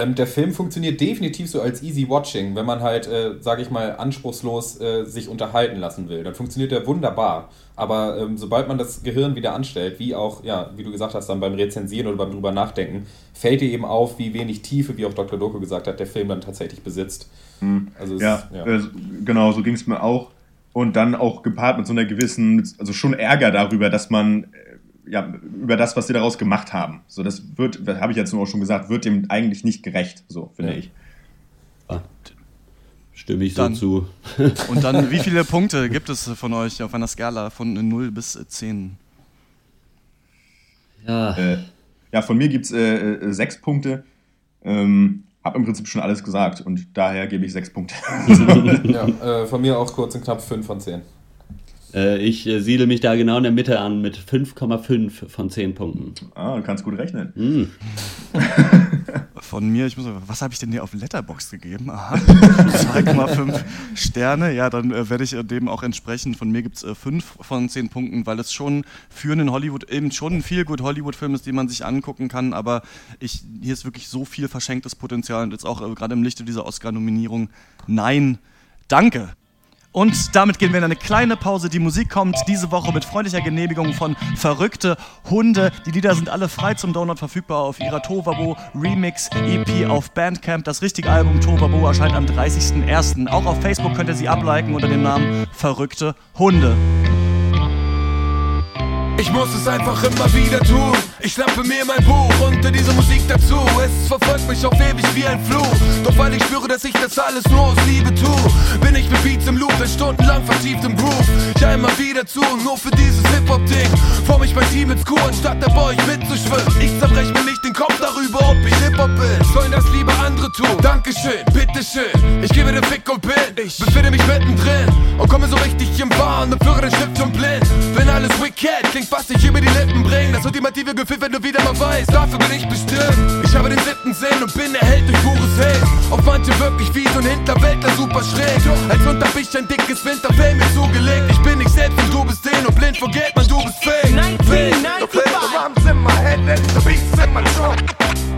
Ähm, der Film funktioniert definitiv so als Easy Watching, wenn man halt, äh, sage ich mal, anspruchslos äh, sich unterhalten lassen will. Dann funktioniert er wunderbar. Aber ähm, sobald man das Gehirn wieder anstellt, wie auch, ja, wie du gesagt hast, dann beim Rezensieren oder beim drüber nachdenken, fällt dir eben auf, wie wenig Tiefe, wie auch Dr. Doku gesagt hat, der Film dann tatsächlich besitzt. Also es, Ja, Äh, genau, so ging es mir auch. Und dann auch gepaart mit so einer gewissen, also schon Ärger darüber, dass man, ja, über das, was sie daraus gemacht haben. So, das wird, das habe ich jetzt nur auch schon gesagt, wird dem eigentlich nicht gerecht, so, finde Ja. ich. Stimme ich so Dann- zu. (laughs) Und dann, wie (laughs) viele Punkte gibt es von euch auf einer Skala von 0 bis 10? Ja, Äh, ja, von mir gibt es äh, äh, sechs Punkte. Ähm, hab im Prinzip schon alles gesagt und daher gebe ich sechs Punkte. (laughs) ja, äh, von mir auch kurz und knapp 5 von 10. äh, ich äh, siedle mich da genau in der Mitte an mit 5,5 von 10 Punkten. ah, du kannst gut rechnen. Hm. (laughs) Von mir, ich muss mal, was habe ich denn hier auf Letterbox gegeben? Aha, 2,5 Sterne. Ja, dann äh, werde ich äh, dem auch entsprechen. Von mir gibt es äh, 5 von 10 Punkten, weil es schon für einen Hollywood, eben schon ein viel gut Hollywood-Film ist, den man sich angucken kann. Aber ich, hier ist wirklich so viel verschenktes Potenzial und jetzt auch äh, gerade im Lichte dieser Oscar-Nominierung. Nein, danke. Und damit gehen wir in eine kleine Pause. Die Musik kommt diese Woche mit freundlicher Genehmigung von Verrückte Hunde. Die Lieder sind alle frei zum Download verfügbar auf ihrer Tovabo Remix EP auf Bandcamp. Das richtige Album Tovabo erscheint am 30.01. Auch auf Facebook könnt ihr sie abliken unter dem Namen Verrückte Hunde. Ich muss es einfach immer wieder tun. Ich schnappe mir mein Buch und diese Musik dazu. Es verfolgt mich auf ewig wie ein Fluch. Doch weil ich spüre, dass ich das alles nur aus Liebe tue, bin ich mit Beats im Loop, ein stundenlang vertieft im Groove. Ja, immer wieder zu, nur für dieses Hip-Hop-Ding. Form ich mein Team ins Kuh, anstatt dabei euch mitzuschwimmen. Ich zerbreche mir nicht den Kopf darüber, ob ich Hip-Hop bin. Sollen das lieber andere tun? Dankeschön, bitteschön. Ich gebe den Fick und bin. Ich befinde mich mittendrin und komme so richtig im Bahn und führe den Stift zum Blind. Wenn alles wicked klingt, was ich über die Lippen bringe. Das ultimative Gefühl, wenn du wieder mal weißt, dafür bin ich bestimmt. Ich habe den siebten Sinn und bin der Held durch pures Hate. Auf manche wirklich wie so ein Hinterwäldler super schräg. Als Hund hab ich ein dickes Winterfell mir zugelegt. Ich bin nicht selbst und du bist den und blind vor Geld, man, du bist fake. 1995. The rhymes in my head and the beats in my trunk.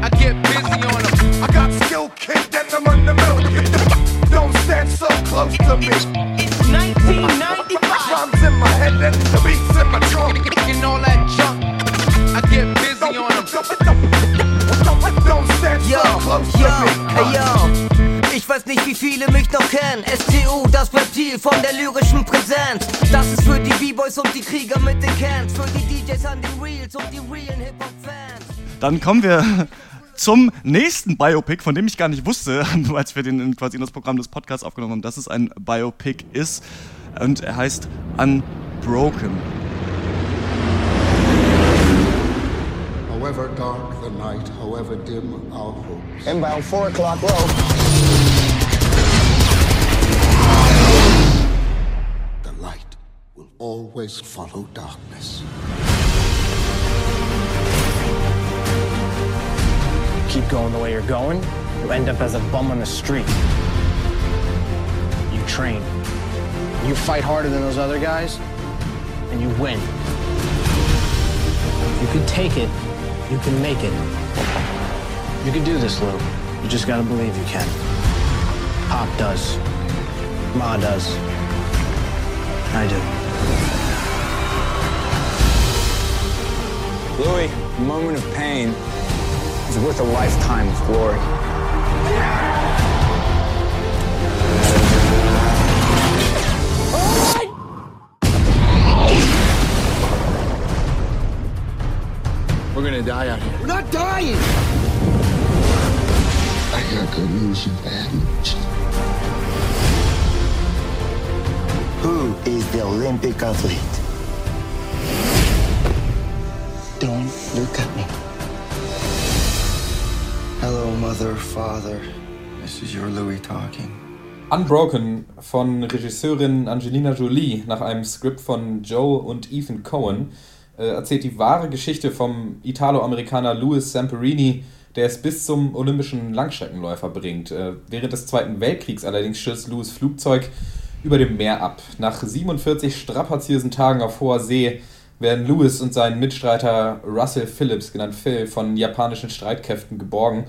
I get busy on them. I got skill kicked and I'm on the milk. Don't stand so close to me. Viele mich noch kennen. STU, das Reptil von der lyrischen Präsenz. Das ist für die B-Boys und die Krieger mit den Cans. Für die DJs an den Reels und die realen Hip-Hop-Fans. Dann kommen wir (laughs) zum nächsten Biopic, von dem ich gar nicht wusste, (laughs) als wir den quasi in das Programm des Podcasts aufgenommen haben, dass es ein Biopic ist. Und er heißt Unbroken. However dark the night, however dim our hopes. Inbound 4 o'clock row. The light will always follow darkness. keep going the way you're going, you end up as a bum on the street. You train. You fight harder than those other guys, and you win. You can take it. You can make it. You can do this, Lou. You just gotta believe you can. Pop does. Ma does. I do. Louis, a moment of pain is worth a lifetime of glory. We're gonna die out here. We're not dying! I got good news and bad news. Who is the Olympic athlete? Don't look at me. Hello, mother, father. This is your Louis talking. Unbroken von Regisseurin Angelina Jolie nach einem Skript von Joe und Ethan Cohen äh, erzählt die wahre Geschichte vom Italo-Amerikaner Louis Samperini, der es bis zum olympischen Langstreckenläufer bringt. Äh, während des Zweiten Weltkriegs allerdings stürzt Louis Flugzeug über dem Meer ab. Nach 47 strapaziösen Tagen auf hoher See werden Louis und sein Mitstreiter Russell Phillips, genannt Phil, von japanischen Streitkräften geborgen,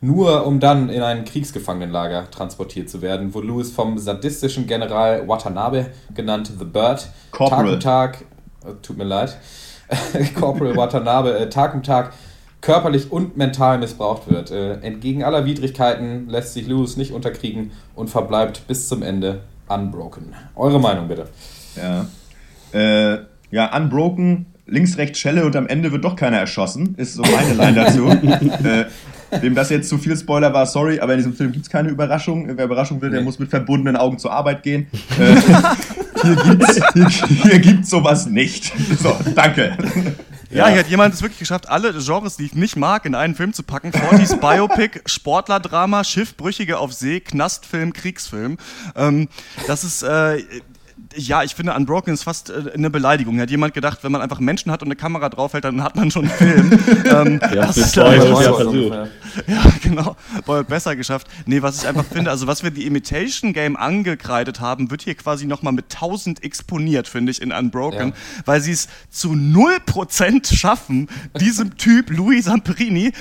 nur um dann in ein Kriegsgefangenenlager transportiert zu werden, wo Louis vom sadistischen General Watanabe, genannt The Bird, Corporal. Tag um Tag, äh, tut mir leid, (laughs) Corporal Watanabe, äh, Tag um Tag körperlich und mental missbraucht wird. Äh, entgegen aller Widrigkeiten lässt sich Louis nicht unterkriegen und verbleibt bis zum Ende unbroken. Eure Meinung bitte. Ja. Äh, ja, Unbroken, links, rechts Schelle und am Ende wird doch keiner erschossen, ist so meine Line dazu. (laughs) äh, wem das jetzt zu viel Spoiler war, sorry, aber in diesem Film gibt es keine Überraschung. Wer Überraschung will, der muss mit verbundenen Augen zur Arbeit gehen. Äh, (laughs) hier gibt's, hier, hier gibt's sowas nicht. So, danke. Ja, hier hat jemand es wirklich geschafft, alle Genres, die ich nicht mag, in einen Film zu packen. Fortis (laughs) Biopic, Sportlerdrama, Schiffbrüchige auf See, Knastfilm, Kriegsfilm. Ähm, das ist, äh, ja, ich finde, Unbroken ist fast äh, eine Beleidigung. Hat jemand gedacht, wenn man einfach Menschen hat und eine Kamera draufhält, dann hat man schon einen Film. (laughs) ähm, Ja, das ist ja versucht. Ja, genau. Boy besser geschafft. Nee, was ich einfach finde, also was wir die Imitation Game angekreidet haben, wird hier quasi nochmal mit 1000 exponiert, finde ich, in Unbroken, Ja. weil sie es zu 0% schaffen, diesem Typ, Louis Samperini,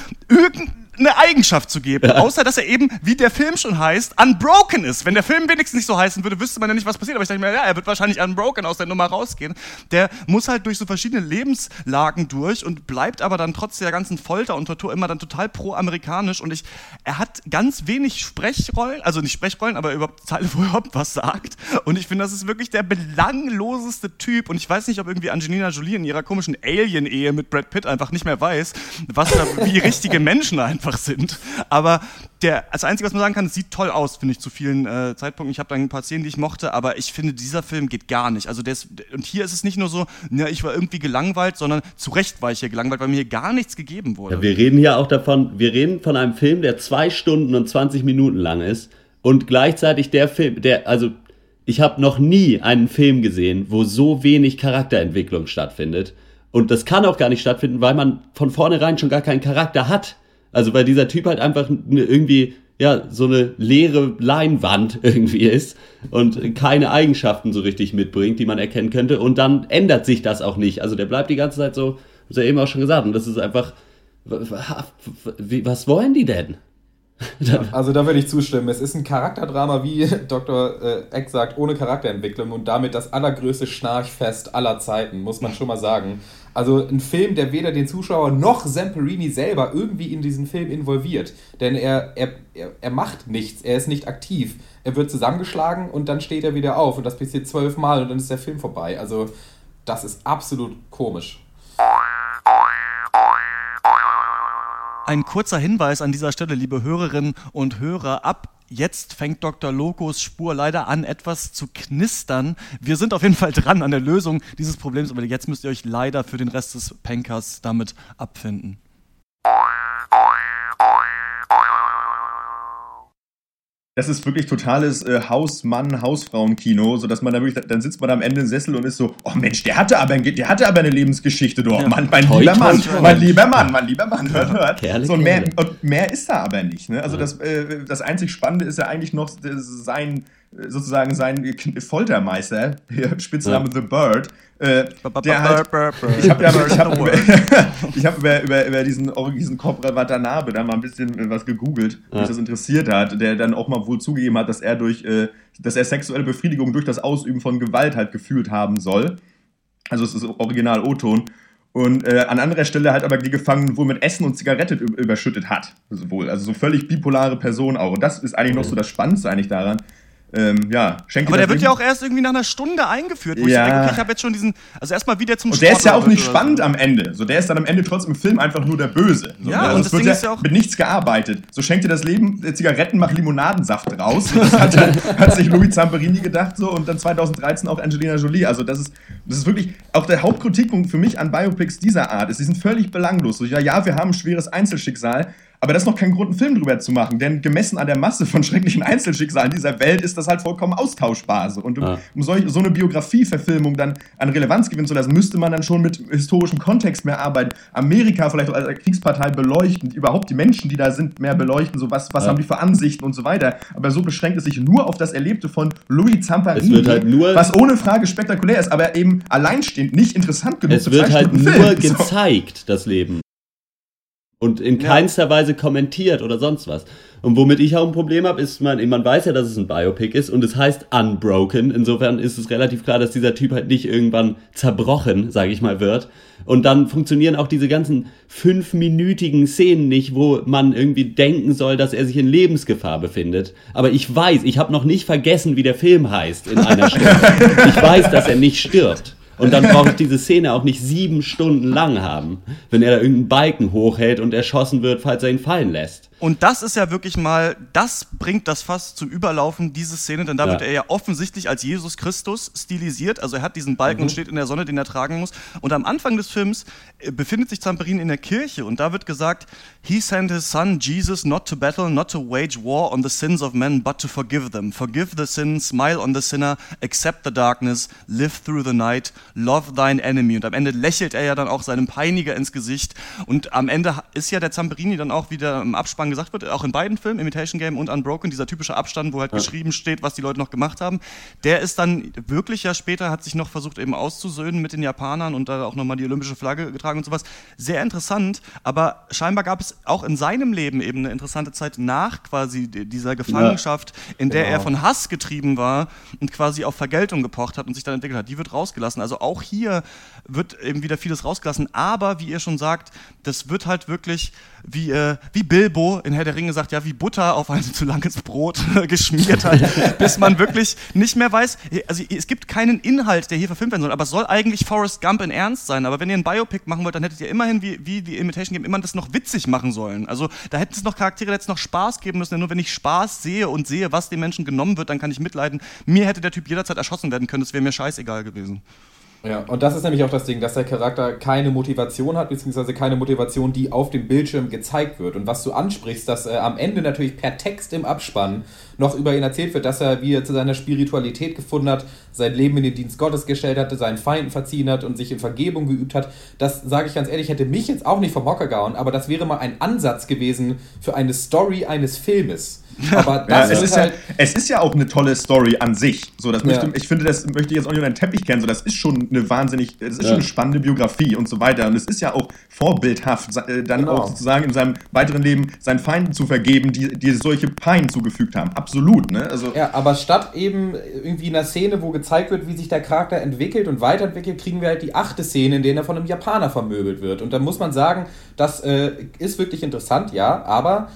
irgendeine Eigenschaft zu geben. Außer, dass er eben, wie der Film schon heißt, unbroken ist. Wenn der Film wenigstens nicht so heißen würde, wüsste man ja nicht, was passiert. Aber ich dachte mir, ja, er wird wahrscheinlich unbroken aus der Nummer rausgehen. Der muss halt durch so verschiedene Lebenslagen durch und bleibt aber dann trotz der ganzen Folter und Tortur immer dann total pro-amerikanisch. Und ich, er hat ganz wenig Sprechrollen, also nicht Sprechrollen, aber überhaupt (laughs) Teile, wo er überhaupt was sagt. Und ich finde, das ist wirklich der belangloseste Typ. Und ich weiß nicht, ob irgendwie Angelina Jolie in ihrer komischen Alien-Ehe mit Brad Pitt einfach nicht mehr weiß, was da, wie richtige Menschen einfach sind. Aber der, das Einzige, was man sagen kann, es sieht toll aus, finde ich, zu vielen äh, Zeitpunkten. Ich habe da ein paar Szenen, die ich mochte, aber ich finde, dieser Film geht gar nicht. Also der ist, und hier ist es nicht nur so, ja, ich war irgendwie gelangweilt, sondern zu Recht war ich hier gelangweilt, weil mir hier gar nichts gegeben wurde. Ja, wir reden hier auch davon, wir reden von einem Film, der zwei Stunden und 20 Minuten lang ist und gleichzeitig der Film, der, also ich habe noch nie einen Film gesehen, wo so wenig Charakterentwicklung stattfindet. Und das kann auch gar nicht stattfinden, weil man von vornherein schon gar keinen Charakter hat. Also weil dieser Typ halt einfach ne- irgendwie, ja, so eine leere Leinwand (laughs) irgendwie ist und keine Eigenschaften so richtig mitbringt, die man erkennen könnte. Und dann ändert sich das auch nicht. Also der bleibt die ganze Zeit so, hast du ja eben auch schon gesagt. Und das ist einfach, was wollen die denn? (laughs) Also da würde ich zustimmen. Es ist ein Charakterdrama, wie (laughs) Dr. äh, Eck sagt, ohne Charakterentwicklung und damit das allergrößte Schnarchfest aller Zeiten, muss man schon mal sagen. Also ein Film, der weder den Zuschauer noch Zamperini selber irgendwie in diesen Film involviert. Denn er, er, er macht nichts, er ist nicht aktiv. Er wird zusammengeschlagen und dann steht er wieder auf und das passiert zwölfmal und dann ist der Film vorbei. Also das ist absolut komisch. Ein kurzer Hinweis an dieser Stelle, liebe Hörerinnen und Hörer, ab jetzt fängt Dr. Lokos Spur leider an, etwas zu knistern. Wir sind auf jeden Fall dran an der Lösung dieses Problems, aber jetzt müsst ihr euch leider für den Rest des Pankers damit abfinden. Das ist wirklich totales äh, Hausmann-Hausfrauen-Kino, sodass man da wirklich, dann sitzt man am Ende im Sessel und ist so, oh Mensch, der hatte aber, ein- der hatte aber eine Lebensgeschichte, doch, Mann, mein Toi, lieber toi, Mann, toi. mein lieber Mann, mein lieber Mann, hört, hört. Kerle, so, und, mehr, und mehr ist da aber nicht. Ne? Also das, äh, das einzig Spannende ist ja eigentlich noch äh, sein, sozusagen sein Foltermeister, hier, Spitzname Ja. The Bird, äh, der halt, ich habe ja, ich hab über, (laughs) ich hab über, über, über diesen, diesen Cobra Watanabe da mal ein bisschen äh, was gegoogelt, Ja. mich das interessiert hat, der dann auch mal wohl zugegeben hat, dass er durch, äh, dass er sexuelle Befriedigung durch das Ausüben von Gewalt halt gefühlt haben soll. Also es ist original O-Ton. Und äh, an anderer Stelle halt aber die Gefangenen wohl mit Essen und Zigarette überschüttet hat. Also wohl. Also so völlig bipolare Person auch. Und das ist eigentlich noch so das Spannendste eigentlich daran. Ähm, ja, schenke Aber der wird ja auch erst irgendwie nach einer Stunde eingeführt, wo Ja. ich denke, okay, ich habe jetzt schon diesen, also erstmal wie der zum Und der ist ja auch nicht spannend am Ende. So, der ist dann am Ende trotzdem im Film einfach nur der Böse. So, Ja, ne? und es das wird Ding ja ist ja auch- mit nichts gearbeitet. So schenkt dir das Leben äh, Zigaretten, mach Limonadensaft raus. (laughs) Das hat, hat sich Louis Zamperini gedacht so und dann 2013 auch Angelina Jolie. Also das ist, das ist wirklich auch der Hauptkritikpunkt für mich an Biopics dieser Art. Ist, die sind völlig belanglos. So, ja, ja, wir haben ein schweres Einzelschicksal. Aber das ist noch kein Grund, einen Film drüber zu machen, denn gemessen an der Masse von schrecklichen Einzelschicksalen dieser Welt ist das halt vollkommen austauschbar. So. Und um, Ah. um solch, so eine Biografieverfilmung dann an Relevanz gewinnen zu lassen, müsste man dann schon mit historischem Kontext mehr arbeiten. Amerika vielleicht auch als Kriegspartei beleuchten, überhaupt die Menschen, die da sind, mehr beleuchten, so was, was Ja. haben die für Ansichten und so weiter. Aber so beschränkt es sich nur auf das Erlebte von Louis Zamperini, Es wird halt nur- was ohne Frage spektakulär ist, aber eben alleinstehend nicht interessant genug Es wird halt nur (laughs) gezeigt, das Leben. Und in Ja. keinster Weise kommentiert oder sonst was. Und womit ich auch ein Problem habe, ist, man, man weiß ja, dass es ein Biopic ist und es heißt Unbroken. Insofern ist es relativ klar, dass dieser Typ halt nicht irgendwann zerbrochen, sage ich mal, wird. Und dann funktionieren auch diese ganzen fünfminütigen Szenen nicht, wo man irgendwie denken soll, dass er sich in Lebensgefahr befindet. Aber ich weiß, ich habe noch nicht vergessen, wie der Film heißt in einer (laughs) Stunde. ich weiß, dass er nicht stirbt. Und dann brauche ich diese Szene auch nicht sieben Stunden lang haben, wenn er da irgendeinen Balken hochhält und erschossen wird, falls er ihn fallen lässt. Und das ist ja wirklich mal, das bringt das fast zum Überlaufen, diese Szene, denn da Ja. wird er ja offensichtlich als Jesus Christus stilisiert. Also er hat diesen Balken Mhm. und steht in der Sonne, den er tragen muss. Und am Anfang des Films äh, befindet sich Zamperin in der Kirche und da wird gesagt, He sent his son Jesus not to battle, not to wage war on the sins of men, but to forgive them. Forgive the sin, smile on the sinner, accept the darkness, live through the night, love thine enemy. Und am Ende lächelt er ja dann auch seinem Peiniger ins Gesicht. Und am Ende ist ja der Zamperini dann auch wieder im Abspann gesagt wird, auch in beiden Filmen, Imitation Game und Unbroken, dieser typische Abstand, wo halt geschrieben steht, was die Leute noch gemacht haben. Der ist dann wirklich ja später, hat sich noch versucht eben auszusöhnen mit den Japanern und da auch nochmal die olympische Flagge getragen und sowas. Sehr interessant, aber scheinbar gab es auch in seinem Leben eben eine interessante Zeit nach quasi di- dieser Gefangenschaft, in der Genau. er von Hass getrieben war und quasi auf Vergeltung gepocht hat und sich dann entwickelt hat. Die wird rausgelassen. Also auch hier wird eben wieder vieles rausgelassen, aber wie ihr schon sagt, das wird halt wirklich wie, äh, wie Bilbo in Herr der Ringe sagt, ja, wie Butter auf ein zu langes Brot (laughs) geschmiert hat, (laughs) bis man wirklich nicht mehr weiß, also es gibt keinen Inhalt, der hier verfilmt werden soll, aber es soll eigentlich Forrest Gump in Ernst sein, aber wenn ihr ein Biopic machen wollt, dann hättet ihr immerhin, wie, wie die Imitation Game, immer das noch witzig machen sollen. Also da hätten es noch Charaktere, da hätte es noch Spaß geben müssen, denn nur wenn ich Spaß sehe und sehe, was den Menschen genommen wird, dann kann ich mitleiden. Mir hätte der Typ jederzeit erschossen werden können, das wäre mir scheißegal gewesen. Ja, und das ist nämlich auch das Ding, dass der Charakter keine Motivation hat, beziehungsweise keine Motivation, die auf dem Bildschirm gezeigt wird. Und was du ansprichst, dass äh, am Ende natürlich per Text im Abspann noch über ihn erzählt wird, dass er, wie er zu seiner Spiritualität gefunden hat, sein Leben in den Dienst Gottes gestellt hatte, seinen Feinden verziehen hat und sich in Vergebung geübt hat. Das, sage ich ganz ehrlich, hätte mich jetzt auch nicht vom Hocker gehauen, aber das wäre mal ein Ansatz gewesen für eine Story eines Filmes. (laughs) Aber Ja, es, ist halt... ja, es ist ja auch eine tolle Story an sich. So, das möchte, Ja. Ich finde, das möchte ich jetzt auch nicht unter den Teppich kennen. So, das ist schon eine wahnsinnig, das ist schon eine spannende Biografie und so weiter. Und es ist ja auch vorbildhaft, äh, dann Genau. auch sozusagen in seinem weiteren Leben seinen Feinden zu vergeben, die, die solche Pein zugefügt haben. Absolut, ne? Also, Ja, aber statt eben irgendwie in einer Szene, wo gezeigt wird, wie sich der Charakter entwickelt und weiterentwickelt, kriegen wir halt die achte Szene, in der er von einem Japaner vermöbelt wird. Und da muss man sagen, das äh, ist wirklich interessant, ja, aber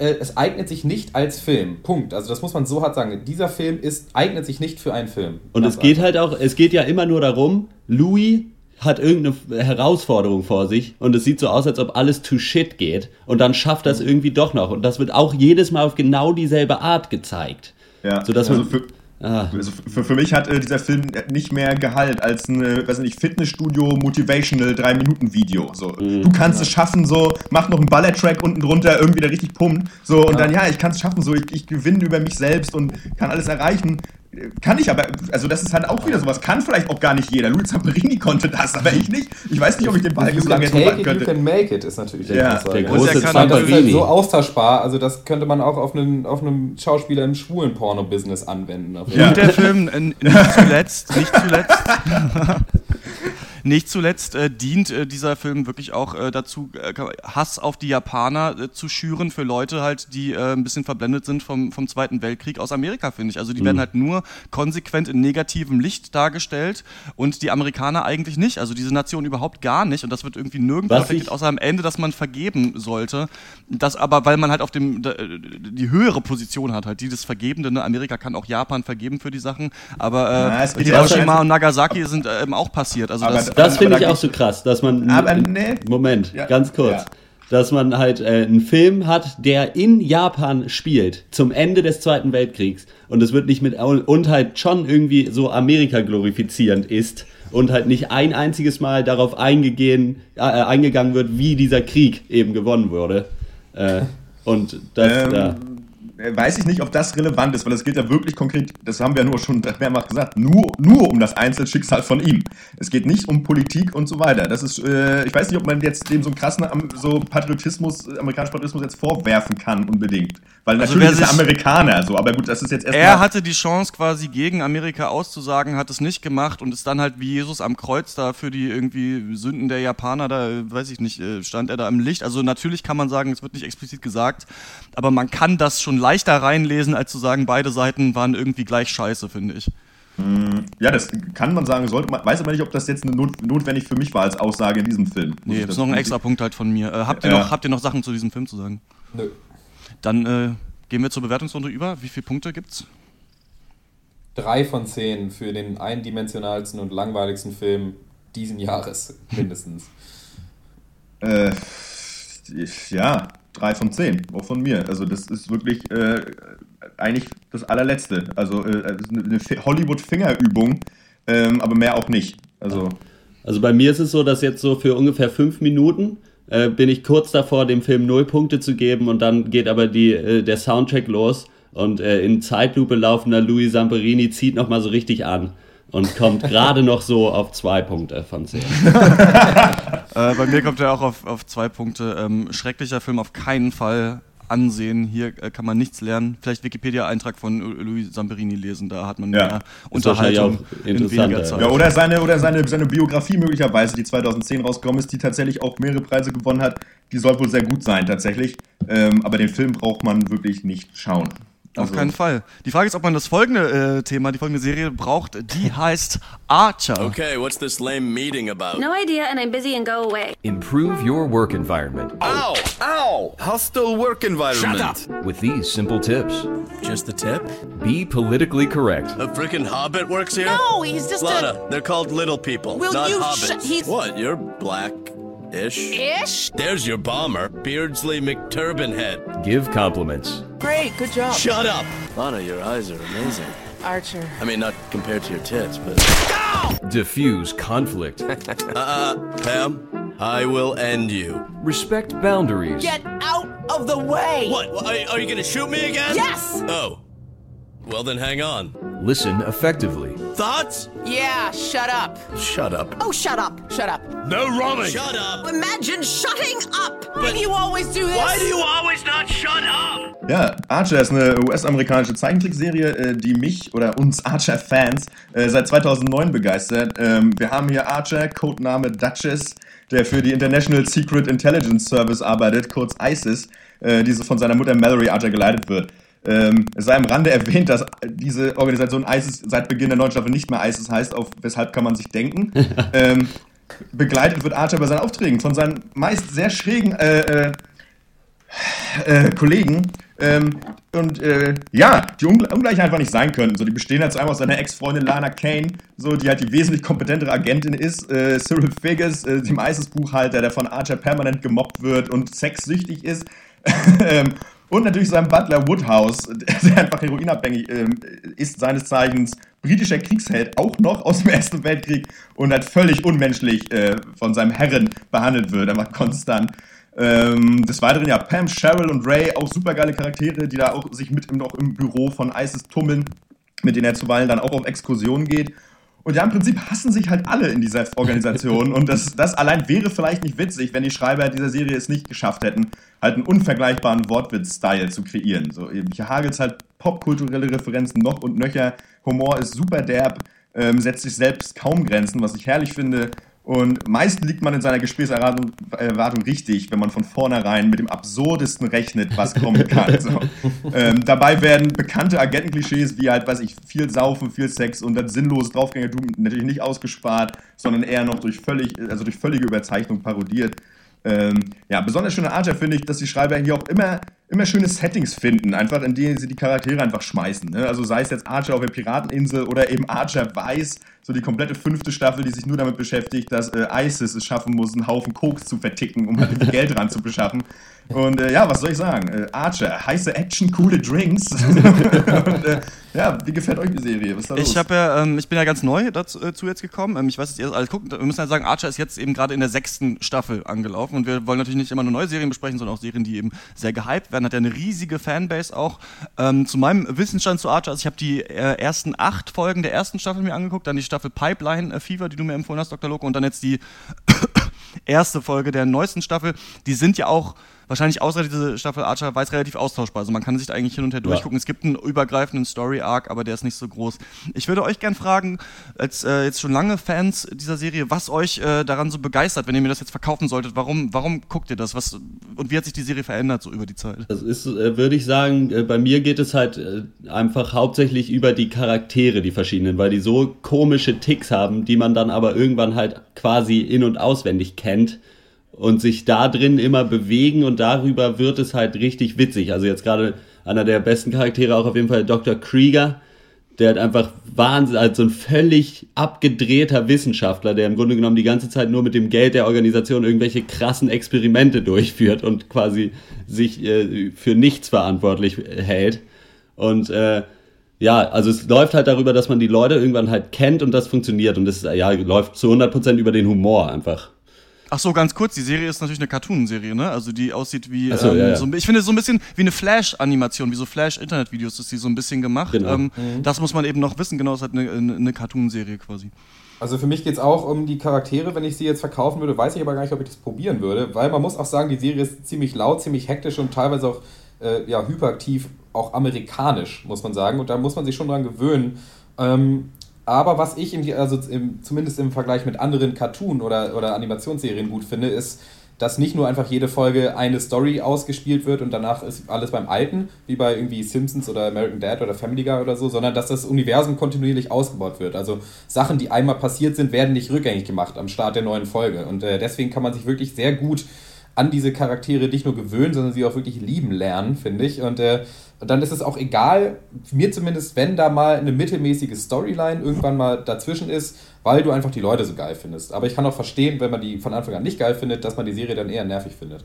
äh, es eignet sich nicht als Film. Punkt. Also das muss man so hart sagen. Dieser Film ist, eignet sich nicht für einen Film. Und es geht halt auch, es geht ja immer nur darum, Louis hat irgendeine Herausforderung vor sich und es sieht so aus, als ob alles to shit geht und dann schafft Mhm. das irgendwie doch noch und das wird auch jedes Mal auf genau dieselbe Art gezeigt. Ja, Sodass also man, für, Ah. also für, für mich hat äh, dieser Film nicht mehr Gehalt als ein, weiß nicht, Fitnessstudio Motivational 3-Minuten-Video. So, Mhm. du kannst es schaffen, so, mach noch einen Ballet-Track unten drunter, irgendwie der richtig pumpt. So, und dann, ja, ich kann es schaffen, so, ich, ich gewinne über mich selbst und kann alles erreichen. Kann ich aber, also das ist halt auch wieder sowas, kann vielleicht auch gar nicht jeder. Luis Zamperini konnte das, aber ich nicht. Ich weiß nicht, ob ich den You so can lange take halten it, you könnte. can make it, ist natürlich der Ja, der große ist halt Zamperini. so austauschbar, also das könnte man auch auf einen, auf einen Schauspieler im schwulen Porno-Business anwenden. Jeden Und der Film, nicht (laughs) zuletzt, nicht zuletzt, (laughs) nicht zuletzt äh, dient äh, dieser Film wirklich auch äh, dazu, äh, Hass auf die Japaner äh, zu schüren für Leute halt, die äh, ein bisschen verblendet sind vom, vom Zweiten Weltkrieg aus Amerika, finde ich. Also die Mhm. werden halt nur konsequent in negativem Licht dargestellt und die Amerikaner eigentlich nicht. Also diese Nation überhaupt gar nicht. Und das wird irgendwie nirgendwo reflektiert, ich- außer am Ende, dass man vergeben sollte. Das aber, weil man halt auf dem da- die höhere Position hat, halt die des Vergebenden. Ne? Amerika kann auch Japan vergeben für die Sachen, aber äh, Na, Hiroshima schon- und Nagasaki sind äh, eben auch passiert. Also Aber das, Das finde ich auch so krass, dass man. Aber nee. Moment, Ja. ganz kurz. Ja. Dass man halt äh, einen Film hat, der in Japan spielt, zum Ende des Zweiten Weltkriegs. Und es wird nicht mit. Und halt schon irgendwie so Amerika glorifizierend ist. Und halt nicht ein einziges Mal darauf eingegehen, äh, eingegangen wird, wie dieser Krieg eben gewonnen wurde. Äh, und das. Ähm, äh, Weiß ich nicht, ob das relevant ist, weil es geht ja wirklich konkret, das haben wir ja nur schon mehrmals gesagt, nur, nur um das Einzelschicksal von ihm. Es geht nicht um Politik und so weiter. Das ist, äh, ich weiß nicht, ob man jetzt dem so einen krassen so Patriotismus, äh, amerikanischen Patriotismus jetzt vorwerfen kann unbedingt. Weil Also natürlich ist er Amerikaner, so, aber gut, das ist jetzt erstmal. er hatte die Chance quasi gegen Amerika auszusagen, hat es nicht gemacht und ist dann halt wie Jesus am Kreuz da für die irgendwie Sünden der Japaner, da äh, weiß ich nicht, äh, stand er da im Licht. Also natürlich kann man sagen, es wird nicht explizit gesagt, aber man kann das schon leichter reinlesen, als zu sagen, beide Seiten waren irgendwie gleich scheiße, finde ich. Ja, das kann man sagen, sollte man, weiß aber nicht, ob das jetzt not, notwendig für mich war als Aussage in diesem Film. Nee, das ist noch ein extra Punkt halt von mir. Äh, habt, ihr noch, habt ihr noch Sachen zu diesem Film zu sagen? Nö. Dann äh, gehen wir zur Bewertungsrunde über. Wie viele Punkte gibt's? Drei von zehn für den eindimensionalsten und langweiligsten Film diesen Jahres, (laughs) mindestens. Äh, ja, drei von zehn, auch von mir. Also das ist wirklich äh, eigentlich das allerletzte. Also äh, eine Hollywood-Fingerübung, ähm, aber mehr auch nicht. Also, also bei mir ist es so, dass jetzt so für ungefähr fünf Minuten äh, bin ich kurz davor, dem Film null Punkte zu geben und dann geht aber die, äh, der Soundtrack los und äh, in Zeitlupe laufender Louis Samperini zieht nochmal so richtig an und kommt gerade noch so auf zwei Punkte von zehn. (laughs) äh, bei mir kommt er auch auf, auf zwei Punkte. Ähm, schrecklicher Film auf keinen Fall ansehen. Hier äh, kann man nichts lernen. Vielleicht Wikipedia-Eintrag von Louis Samperini lesen, da hat man ja. mehr Unterhaltung in weniger Zeit. Ja, oder seine, oder seine, seine Biografie möglicherweise, die 2010 rausgekommen ist, die tatsächlich auch mehrere Preise gewonnen hat. Die soll wohl sehr gut sein, tatsächlich. Ähm, aber den Film braucht man wirklich nicht schauen. Also. Auf keinen Fall. Die Frage ist, ob man das folgende äh, Thema, die folgende Serie braucht. Die (laughs) heißt Archer. Okay, what's this lame meeting about? No idea and I'm busy and go away. Improve your work environment. Ow! Ow! Hostile work environment. Shut up! With these simple tips. Just the tip? Be politically correct. A freaking hobbit works here? No, he's just Lana, a... they're called little people, Will not you hobbits. sh- he's- What, you're black? Ish? Ish? There's your bomber, Beardsley McTurbanhead. Give compliments. Great, good job. Shut up! Lana, your eyes are amazing. Archer. I mean, not compared to your tits, but. Diffuse conflict. (laughs) uh, Pam, I will end you. Respect boundaries. Get out of the way! What? Are, are you gonna shoot me again? Yes! Oh. Well, then hang on. Listen effectively. Thoughts? Yeah, shut up. Shut up. Oh, shut up. Shut up. No running! Shut up! Imagine shutting up! Why do you always do this? Why do you always not shut up? Ja, Archer ist eine US-amerikanische Zeichentrickserie, äh, die mich oder uns Archer-Fans äh, seit 2009 begeistert. Ähm, wir haben hier Archer, Codename Duchess, der für die International Secret Intelligence Service arbeitet, kurz ISIS, äh, die von seiner Mutter Mallory Archer geleitet wird. Ähm, es sei am Rande erwähnt, dass diese Organisation ISIS seit Beginn der neuen Staffel nicht mehr ISIS heißt, auf weshalb kann man sich denken. (laughs) ähm, begleitet wird Archer bei seinen Aufträgen von seinen meist sehr schrägen äh, äh, äh, Kollegen. Ähm, und äh, ja, die Ungl Ungleichen einfach nicht sein können. So, die bestehen halt einmal aus seiner Ex-Freundin Lana Kane, so, die halt die wesentlich kompetentere Agentin ist, äh, Cyril Figgis, äh, dem ISIS-Buchhalter, der von Archer permanent gemobbt wird und sexsüchtig ist. (laughs) ähm, und natürlich sein Butler Woodhouse, der einfach heroinabhängig ähm, ist, seines Zeichens britischer Kriegsheld, auch noch aus dem Ersten Weltkrieg und halt völlig unmenschlich äh, von seinem Herren behandelt wird, einfach konstant. Ähm, des Weiteren ja Pam, Cheryl und Ray, auch supergeile Charaktere, die da auch sich mit im, noch im Büro von ISIS tummeln, mit denen er zuweilen dann auch auf Exkursionen geht. Und ja, im Prinzip hassen sich halt alle in dieser Organisation. (laughs) Und das, das allein wäre vielleicht nicht witzig, wenn die Schreiber dieser Serie es nicht geschafft hätten, halt einen unvergleichbaren Wortwitz-Style zu kreieren. So, hier hagelt halt popkulturelle Referenzen noch und nöcher. Humor ist super derb, ähm, setzt sich selbst kaum Grenzen, was ich herrlich finde. Und meist liegt man in seiner Gesprächserwartung Erwartung richtig, wenn man von vornherein mit dem Absurdesten rechnet, was kommen kann. (laughs) So. Ähm, dabei werden bekannte Agentenklischees wie halt, weiß ich, viel Saufen, viel Sex und das sinnlose Draufgängertum natürlich nicht ausgespart, sondern eher noch durch, völlig, also durch völlige Überzeichnung parodiert. Ähm, ja, besonders schöne Archer finde ich, dass die Schreiber hier auch immer, immer schöne Settings finden, einfach in denen sie die Charaktere einfach schmeißen. Ne? Also sei es jetzt Archer auf der Pirateninsel oder eben Archer Weiß, so die komplette fünfte Staffel, die sich nur damit beschäftigt, dass äh, ISIS es schaffen muss, einen Haufen Koks zu verticken, um halt (laughs) Geld ran zu beschaffen. Und äh, ja, was soll ich sagen? Äh, Archer, heiße Action, coole Drinks. (laughs) und, äh, ja, wie gefällt euch die Serie? Was ist da los? Ich, ja, ähm, ich bin ja ganz neu dazu äh, jetzt gekommen. Ähm, ich weiß, dass ihr alles guckt. Wir müssen ja sagen, Archer ist jetzt eben gerade in der sechsten Staffel angelaufen. Und wir wollen natürlich nicht immer nur neue Serien besprechen, sondern auch Serien, die eben sehr gehypt werden. Hat ja eine riesige Fanbase auch. Ähm, zu meinem Wissensstand zu Archer, also ich habe die äh, ersten acht Folgen der ersten Staffel mir angeguckt, dann die Staffel Pipeline äh, Fever, die du mir empfohlen hast, Dr. Loco, und dann jetzt die (coughs) erste Folge der neuesten Staffel. Die sind ja auch wahrscheinlich außer diese Staffel Archer weiß relativ austauschbar. Also man kann sich da eigentlich hin und her durchgucken. Ja. Es gibt einen übergreifenden Story-Arc, aber der ist nicht so groß. Ich würde euch gern fragen, als äh, jetzt schon lange Fans dieser Serie, was euch äh, daran so begeistert, wenn ihr mir das jetzt verkaufen solltet. Warum, warum guckt ihr das? Was, und wie hat sich die Serie verändert so über die Zeit? Das ist, äh, würde ich sagen, äh, bei mir geht es halt äh, einfach hauptsächlich über die Charaktere, die verschiedenen, weil die so komische Ticks haben, die man dann aber irgendwann halt quasi in- und auswendig kennt und sich da drin immer bewegen und darüber wird es halt richtig witzig. Also jetzt gerade einer der besten Charaktere auch auf jeden Fall Dr. Krieger, der halt einfach Wahnsinn, als so ein völlig abgedrehter Wissenschaftler, der im Grunde genommen die ganze Zeit nur mit dem Geld der Organisation irgendwelche krassen Experimente durchführt und quasi sich äh, für nichts verantwortlich hält. Und äh, ja, also es läuft halt darüber, dass man die Leute irgendwann halt kennt und das funktioniert. Und das ja, läuft zu 100% über den Humor einfach. Ach so, ganz kurz, die Serie ist natürlich eine Cartoon-Serie, ne? Also die aussieht wie, so, ähm, ja, ja. so, ich finde so ein bisschen wie eine Flash-Animation, wie so Flash-Internet-Videos ist die so ein bisschen gemacht. Genau. Ähm, Mhm. Das muss man eben noch wissen, genau, es hat eine, eine, eine Cartoon-Serie quasi. Also für mich geht es auch um die Charaktere. Wenn ich sie jetzt verkaufen würde, weiß ich aber gar nicht, ob ich das probieren würde. Weil man muss auch sagen, die Serie ist ziemlich laut, ziemlich hektisch und teilweise auch äh, ja, hyperaktiv, auch amerikanisch, muss man sagen. Und da muss man sich schon dran gewöhnen. Ähm, aber was ich im, also im, zumindest im Vergleich mit anderen Cartoon- oder, oder Animationsserien gut finde, ist, dass nicht nur einfach jede Folge eine Story ausgespielt wird und danach ist alles beim Alten, wie bei irgendwie Simpsons oder American Dad oder Family Guy oder so, sondern dass das Universum kontinuierlich ausgebaut wird. Also Sachen, die einmal passiert sind, werden nicht rückgängig gemacht am Start der neuen Folge. Und äh, deswegen kann man sich wirklich sehr gut an diese Charaktere nicht nur gewöhnen, sondern sie auch wirklich lieben lernen, finde ich. Und äh, dann ist es auch egal, mir zumindest, wenn da mal eine mittelmäßige Storyline irgendwann mal dazwischen ist, weil du einfach die Leute so geil findest. Aber ich kann auch verstehen, wenn man die von Anfang an nicht geil findet, dass man die Serie dann eher nervig findet.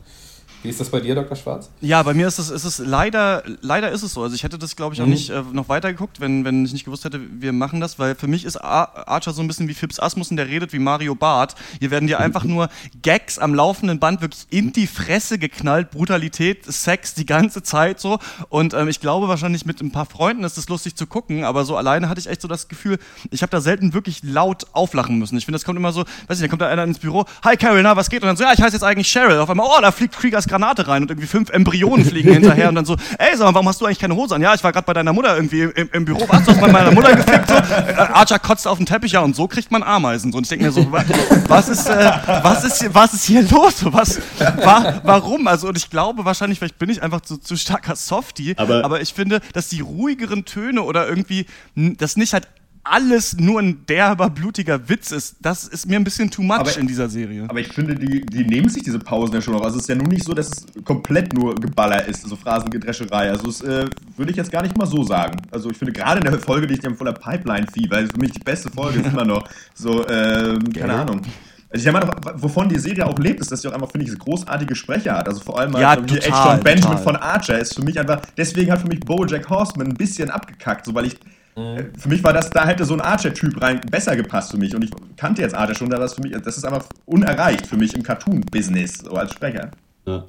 Wie ist das bei dir, Dr. Schwarz? Ja, bei mir ist es, ist es leider, leider ist es so. Also ich hätte das, glaube ich, auch Mhm. nicht äh, noch weitergeguckt, wenn, wenn ich nicht gewusst hätte, wir machen das, weil für mich ist Ar Archer so ein bisschen wie Phipps Asmussen, der redet wie Mario Barth. Hier werden dir einfach nur Gags am laufenden Band wirklich in die Fresse geknallt, Brutalität, Sex die ganze Zeit so. Und ähm, ich glaube wahrscheinlich mit ein paar Freunden ist es lustig zu gucken, aber so alleine hatte ich echt so das Gefühl, ich habe da selten wirklich laut auflachen müssen. Ich finde, das kommt immer so, weiß ich, da kommt da einer ins Büro, hi Carol, na, was geht? Und dann so, ja, ich heiße jetzt eigentlich Cheryl. Auf einmal, oh, da fliegt Kriegers Granate rein und irgendwie fünf Embryonen fliegen hinterher und dann so, ey, sag mal, warum hast du eigentlich keine Hose an? Ja, ich war gerade bei deiner Mutter irgendwie im, im Büro, warst du bei meiner Mutter gefickt? So. Äh, Archer kotzt auf den Teppich, ja, und so kriegt man Ameisen. So. Und ich denke mir so, wa- was ist, äh, was ist, hier- was ist hier los? Was, wa, warum? Also, und ich glaube wahrscheinlich, vielleicht bin ich einfach zu, zu starker Softie, Aber- aber ich finde, dass die ruhigeren Töne oder irgendwie, das nicht halt alles nur ein derber, blutiger Witz ist, das ist mir ein bisschen too much Aber- in dieser Serie. Aber ich finde, die, die nehmen sich diese Pausen ja schon auch. Also es ist ja nun nicht so, dass es komplett nur Geballer ist, so Phrasengedrescherei. Also das äh, würde ich jetzt gar nicht mal so sagen. Also ich finde gerade in der Folge, die ich dann voller Pipeline-Fieber, ist für mich die beste Folge, ist (laughs) immer noch so, ähm, keine Ahnung. Also ich meine, wovon die Serie auch lebt, ist, dass sie auch einfach, finde ich, großartige Sprecher hat. Also vor allem Ja, hier total, John Benjamin total. von Archer ist für mich einfach, deswegen hat für mich Bojack Horseman ein bisschen abgekackt, so weil ich äh, für mich war das, da hätte so ein Archer-Typ rein besser gepasst für mich. Und ich kannte jetzt Archer schon, da das für mich, das ist einfach unerreicht für mich im Cartoon-Business, so als Sprecher. Ja.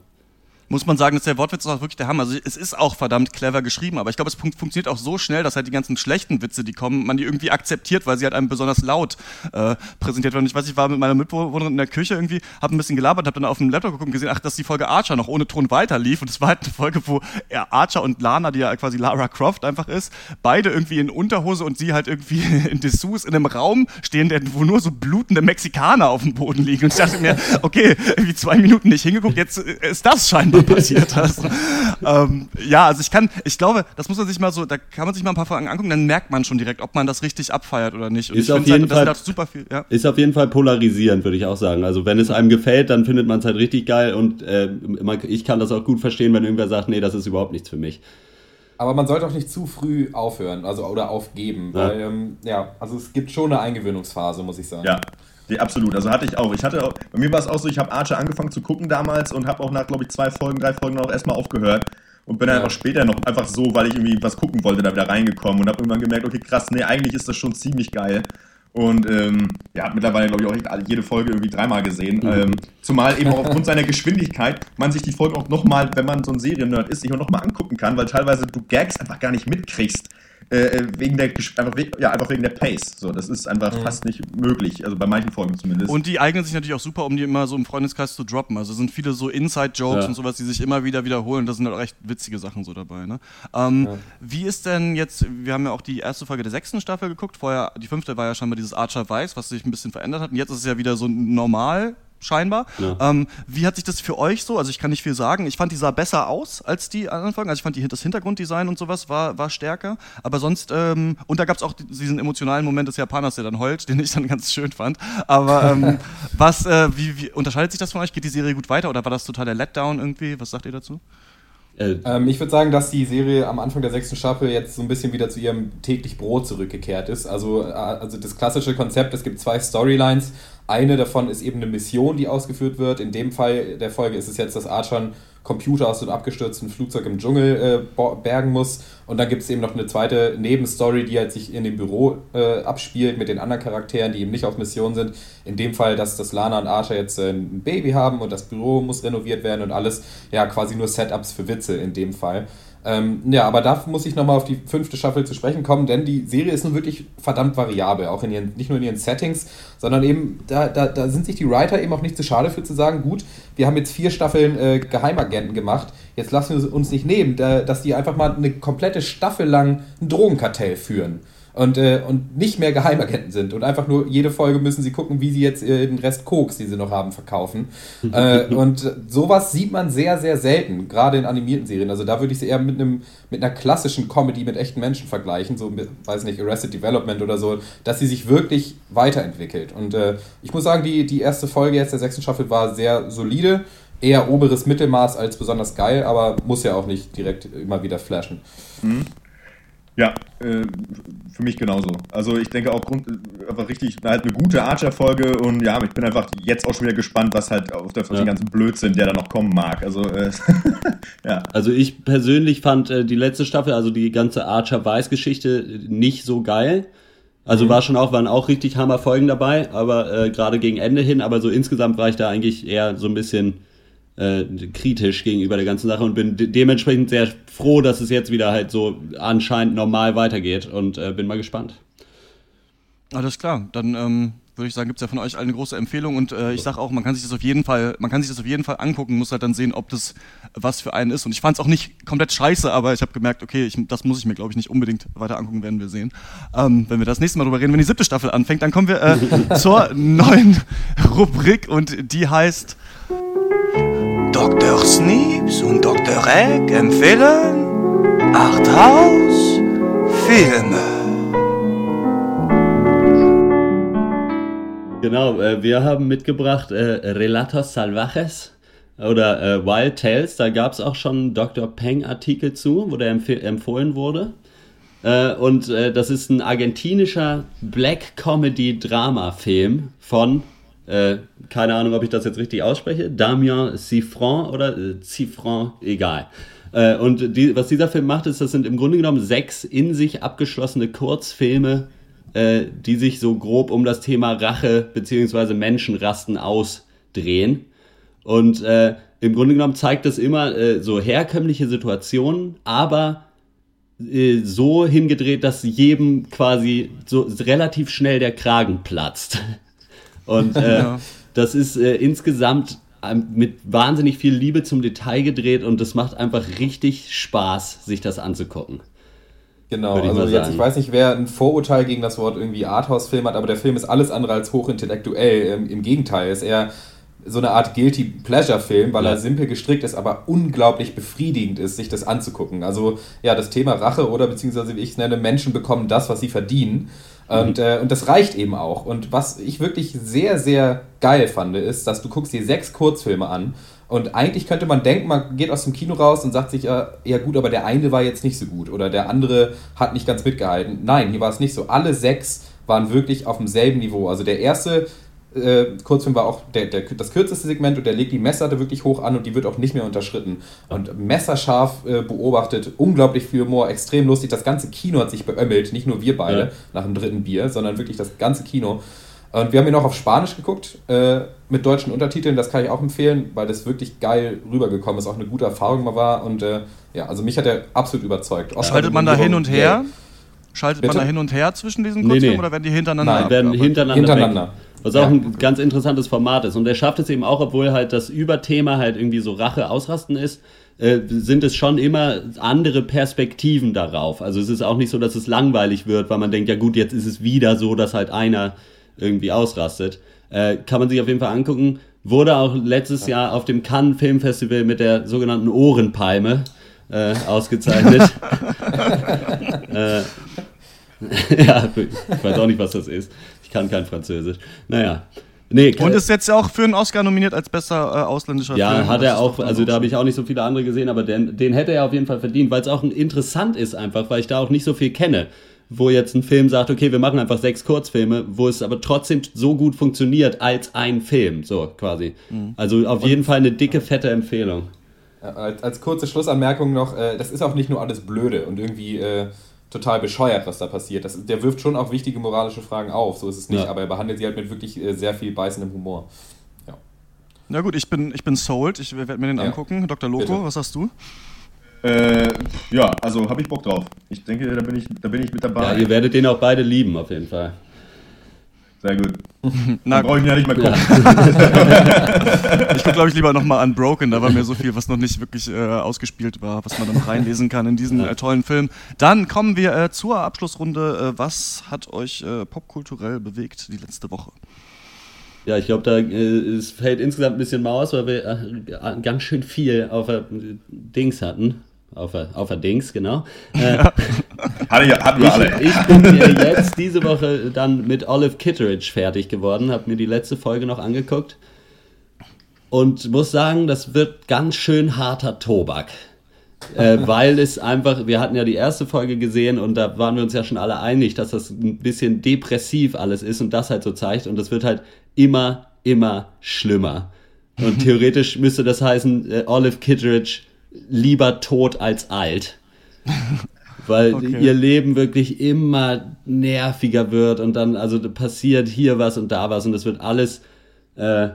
Muss man sagen, dass der Wortwitz auch wirklich der Hammer. Also es ist auch verdammt clever geschrieben, aber ich glaube, es fun funktioniert auch so schnell, dass halt die ganzen schlechten Witze, die kommen, man die irgendwie akzeptiert, weil sie halt einem besonders laut äh, präsentiert werden. Ich weiß, ich war mit meiner Mitbewohnerin in der Küche irgendwie, habe ein bisschen gelabert, habe dann auf dem Laptop geguckt und gesehen, ach, dass die Folge Archer noch ohne Ton weiter lief und es war halt eine Folge, wo er Archer und Lana, die ja quasi Lara Croft einfach ist, beide irgendwie in Unterhose und sie halt irgendwie (laughs) in Dessous in einem Raum stehen, der, wo nur so blutende Mexikaner auf dem Boden liegen. Und ich dachte mir, okay, irgendwie zwei Minuten nicht hingeguckt, jetzt äh, ist das scheinbar (laughs) passiert. Also, ähm, ja, also ich kann, ich glaube, das muss man sich mal so, da kann man sich mal ein paar Fragen angucken, dann merkt man schon direkt, ob man das richtig abfeiert oder nicht. Und Ist ich auf finde jeden halt, das Fall- halt super viel, ja. Ist auf jeden Fall polarisierend, würde ich auch sagen. Also wenn es einem gefällt, dann findet man es halt richtig geil und äh, man, ich kann das auch gut verstehen, wenn irgendwer sagt, nee, das ist überhaupt nichts für mich. Aber man sollte auch nicht zu früh aufhören, also oder aufgeben, Ja. weil ähm, ja, also es gibt schon eine Eingewöhnungsphase, muss ich sagen. Ja, nee, absolut. Also hatte ich auch. Ich hatte auch, bei mir war es auch so, ich habe Archer angefangen zu gucken damals und habe auch nach, glaube ich, zwei Folgen, drei Folgen auch erstmal aufgehört. Und bin dann Ja. auch später noch einfach so, weil ich irgendwie was gucken wollte, da wieder reingekommen und habe irgendwann gemerkt, okay, krass, nee, eigentlich ist das schon ziemlich geil. Und ähm, ja, hab mittlerweile, glaube ich, auch jede Folge irgendwie dreimal gesehen. Ähm, zumal eben auch aufgrund seiner Geschwindigkeit man sich die Folgen auch nochmal, wenn man so ein Seriennerd ist, sich auch nochmal angucken kann, weil teilweise du Gags einfach gar nicht mitkriegst. Äh, wegen der, einfach, we- ja, einfach wegen der Pace. So, das ist einfach Mhm. fast nicht möglich. Also bei manchen Folgen zumindest. Und die eignen sich natürlich auch super, um die immer so im Freundeskreis zu droppen. Also sind viele so Inside-Jokes Ja. und sowas, die sich immer wieder wiederholen. Da sind halt auch echt witzige Sachen so dabei. Ne? Ähm, Wie ist denn jetzt, wir haben ja auch die erste Folge der sechsten Staffel geguckt. Vorher, die fünfte war ja scheinbar dieses Archer Weiß, was sich ein bisschen verändert hat. Und jetzt ist es ja wieder so normal. Scheinbar. Ja. Ähm, wie hat sich das für euch so? Also ich kann nicht viel sagen. Ich fand die sah besser aus als die anderen Folgen. Also ich fand die, das Hintergrunddesign und sowas war, war stärker. Aber sonst, ähm, und da gab es auch diesen emotionalen Moment des Japaners, der dann heult, (laughs) den ich dann ganz schön fand. Aber ähm, (laughs) was, äh, wie, wie unterscheidet sich das von euch? Geht die Serie gut weiter oder war das total der Letdown irgendwie? Was sagt ihr dazu? Äh, ähm, ich würde sagen, dass die Serie am Anfang der sechsten Staffel jetzt so ein bisschen wieder zu ihrem täglich Brot zurückgekehrt ist. Also, äh, also das klassische Konzept, es gibt zwei Storylines. Eine davon ist eben eine Mission, die ausgeführt wird. In dem Fall der Folge ist es jetzt, dass Archon Computer aus dem abgestürzten Flugzeug im Dschungel äh, bergen muss. Und dann gibt es eben noch eine zweite Nebenstory, die halt sich in dem Büro äh, abspielt mit den anderen Charakteren, die eben nicht auf Mission sind. In dem Fall, dass das Lana und Archer jetzt äh, ein Baby haben und das Büro muss renoviert werden und alles, ja, quasi nur Setups für Witze in dem Fall. Ähm, ja, aber da muss ich nochmal auf die fünfte Staffel zu sprechen kommen, denn die Serie ist nun wirklich verdammt variabel, auch in ihren, nicht nur in ihren Settings, sondern eben, da, da, da sind sich die Writer eben auch nicht zu schade für zu sagen, gut, wir haben jetzt vier Staffeln äh, Geheimagenten gemacht, jetzt lassen wir uns nicht nehmen, da, dass die einfach mal eine komplette Staffel lang ein Drogenkartell führen und, äh, und nicht mehr Geheimagenten sind und einfach nur jede Folge müssen sie gucken, wie sie jetzt äh, den Rest Koks, die sie noch haben, verkaufen. (laughs) äh, und sowas sieht man sehr, sehr selten, gerade in animierten Serien. Also da würde ich sie eher mit, einem, mit einer klassischen Comedy mit echten Menschen vergleichen, so mit, weiß nicht, Arrested Development oder so, dass sie sich wirklich weiterentwickelt. Und äh, ich muss sagen, die, die erste Folge jetzt der sechsten Staffel war sehr solide eher oberes Mittelmaß als besonders geil, aber muss ja auch nicht direkt immer wieder flashen. Mhm. Ja, äh, für mich genauso. Also ich denke auch Grund, einfach richtig, halt eine gute Archer-Folge und ja, ich bin einfach jetzt auch schon wieder gespannt, was halt auf der, ja. den ganzen Blödsinn, der da noch kommen mag. Also äh, (laughs) ja. Also ich persönlich fand äh, die letzte Staffel, also die ganze Archer-Weiß-Geschichte nicht so geil. Also mhm. war schon auch, waren auch richtig Hammer-Folgen dabei, aber äh, gerade gegen Ende hin, aber so insgesamt war ich da eigentlich eher so ein bisschen äh, kritisch gegenüber der ganzen Sache und bin de dementsprechend sehr froh, dass es jetzt wieder halt so anscheinend normal weitergeht und äh, bin mal gespannt. Alles klar, dann ähm, würde ich sagen, gibt es ja von euch eine große Empfehlung und äh, ich sage auch, man kann sich das auf jeden Fall, man kann sich das auf jeden Fall angucken, muss halt dann sehen, ob das was für einen ist. Und ich fand es auch nicht komplett scheiße, aber ich habe gemerkt, okay, ich, das muss ich mir, glaube ich, nicht unbedingt weiter angucken, werden wir sehen. Ähm, wenn wir das nächste Mal drüber reden, wenn die siebte Staffel anfängt, dann kommen wir äh, (laughs) zur neuen Rubrik und die heißt Dr. Sneeps und Dr. Egg empfehlen Arthouse Filme. Genau, äh, wir haben mitgebracht äh, Relatos Salvajes oder äh, Wild Tales. Da gab es auch schon einen Dr. Peng-Artikel zu, wo der empf empfohlen wurde. Äh, und äh, das ist ein argentinischer Black Comedy Drama Film von äh, keine Ahnung, ob ich das jetzt richtig ausspreche. Damien Cifran oder äh, Cifran, egal. Äh, und die, was dieser Film macht, ist, das sind im Grunde genommen sechs in sich abgeschlossene Kurzfilme, äh, die sich so grob um das Thema Rache bzw. Menschenrasten ausdrehen. Und äh, im Grunde genommen zeigt das immer äh, so herkömmliche Situationen, aber so hingedreht, dass jedem quasi so relativ schnell der Kragen platzt. Und äh, (laughs) ja. das ist äh, insgesamt ähm, mit wahnsinnig viel Liebe zum Detail gedreht und das macht einfach richtig Spaß, sich das anzugucken. Genau, ich also jetzt, ich weiß nicht, wer ein Vorurteil gegen das Wort irgendwie Arthouse-Film hat, aber der Film ist alles andere als hochintellektuell. Ähm, Im Gegenteil, ist eher so eine Art Guilty Pleasure-Film, weil ja. er simpel gestrickt ist, aber unglaublich befriedigend ist, sich das anzugucken. Also ja, das Thema Rache oder beziehungsweise wie ich es nenne, Menschen bekommen das, was sie verdienen. Und, mhm. äh, und das reicht eben auch. Und was ich wirklich sehr, sehr geil fand, ist, dass du guckst dir sechs Kurzfilme an und eigentlich könnte man denken, man geht aus dem Kino raus und sagt sich, äh, ja gut, aber der eine war jetzt nicht so gut oder der andere hat nicht ganz mitgehalten. Nein, hier war es nicht so. Alle sechs waren wirklich auf demselben Niveau. Also der erste äh, Kurzfilm war auch der, der, das kürzeste Segment und der legt die Messlatte wirklich hoch an und die wird auch nicht mehr unterschritten. Und messerscharf äh, beobachtet, unglaublich viel Humor, extrem lustig. Das ganze Kino hat sich beömmelt, nicht nur wir beide ja. nach dem dritten Bier, sondern wirklich das ganze Kino. Und wir haben ihn auch auf Spanisch geguckt, äh, mit deutschen Untertiteln, das kann ich auch empfehlen, weil das wirklich geil rübergekommen ist, auch eine gute Erfahrung mal war. Und äh, ja, also mich hat er absolut überzeugt. Schaltet man da hin und her? Schaltet Bitte? man da hin und her zwischen diesen Kurzfilmen nee, nee. oder werden die hintereinander? Nein, werden hintereinander. hintereinander. Was auch ja. ein ganz interessantes Format ist. Und er schafft es eben auch, obwohl halt das Überthema halt irgendwie so Rache ausrasten ist, äh, sind es schon immer andere Perspektiven darauf. Also es ist auch nicht so, dass es langweilig wird, weil man denkt, ja gut, jetzt ist es wieder so, dass halt einer irgendwie ausrastet. Äh, kann man sich auf jeden Fall angucken. Wurde auch letztes Jahr auf dem Cannes Filmfestival mit der sogenannten Ohrenpalme äh, ausgezeichnet. (laughs) äh, (laughs) ja, ich weiß auch nicht, was das ist. Ich kann kein Französisch. Naja. Nee, und ist jetzt auch für einen Oscar nominiert als bester äh, ausländischer ja, Film. Ja, hat er auch, also da habe ich auch nicht so viele andere gesehen, aber den, den hätte er auf jeden Fall verdient, weil es auch interessant ist einfach, weil ich da auch nicht so viel kenne. Wo jetzt ein Film sagt, okay, wir machen einfach sechs Kurzfilme, wo es aber trotzdem so gut funktioniert als ein Film, so quasi. Mhm. Also auf jeden Fall eine dicke, fette Empfehlung. Als, als kurze Schlussanmerkung noch, äh, das ist auch nicht nur alles blöde und irgendwie äh, total bescheuert, was da passiert. Das, der wirft schon auch wichtige moralische Fragen auf, so ist es nicht, ja. aber er behandelt sie halt mit wirklich äh, sehr viel beißendem Humor. Ja. Na gut, ich bin, ich bin sold, ich werde mir den ja. angucken. Dr. Loco, Bitte. was hast du? Äh, ja, also habe ich Bock drauf. Ich denke, da bin ich, da bin ich mit dabei. Ja, ihr werdet den auch beide lieben, auf jeden Fall. Sehr gut. (laughs) Na, brauche ich mir ja nicht mehr gucken. Ja. (laughs) ich gucke, glaube ich, lieber nochmal Unbroken. Da war mir so viel, was noch nicht wirklich äh, ausgespielt war, was man dann noch reinlesen kann in diesen äh, tollen Film. Dann kommen wir äh, zur Abschlussrunde. Äh, was hat euch äh, popkulturell bewegt die letzte Woche? Ja, ich glaube, da äh, es fällt insgesamt ein bisschen Maus, weil wir ganz schön viel auf Dings hatten. Auf auf der Dings, genau. Äh, (laughs) hatten wir alle. Ich, ich bin jetzt diese Woche dann mit Olive Kitteridge fertig geworden, habe mir die letzte Folge noch angeguckt und muss sagen, das wird ganz schön harter Tobak. äh, weil es einfach, wir hatten ja die erste Folge gesehen und da waren wir uns ja schon alle einig, dass das ein bisschen depressiv alles ist und das halt so zeigt und das wird halt immer, immer schlimmer. Und (laughs) theoretisch müsste das heißen, äh, Olive Kitteridge lieber tot als alt. Weil okay. ihr Leben wirklich immer nerviger wird und dann, also passiert hier was und da was und es wird alles, äh,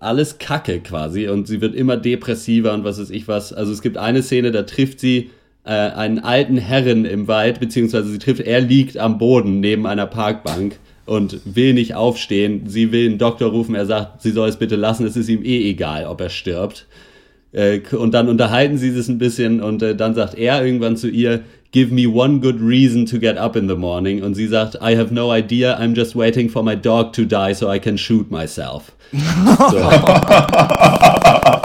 alles Kacke quasi und sie wird immer depressiver und was weiß ich was. Also es gibt eine Szene, da trifft sie äh, einen alten Herren im Wald, beziehungsweise sie trifft, er liegt am Boden neben einer Parkbank und will nicht aufstehen. Sie will einen Doktor rufen, er sagt, sie soll es bitte lassen, es ist ihm eh egal, ob er stirbt. Äh, und dann unterhalten sie sich ein bisschen und äh, dann sagt er irgendwann zu ihr, give me one good reason to get up in the morning. Und sie sagt, I have no idea, I'm just waiting for my dog to die so I can shoot myself. (laughs) So.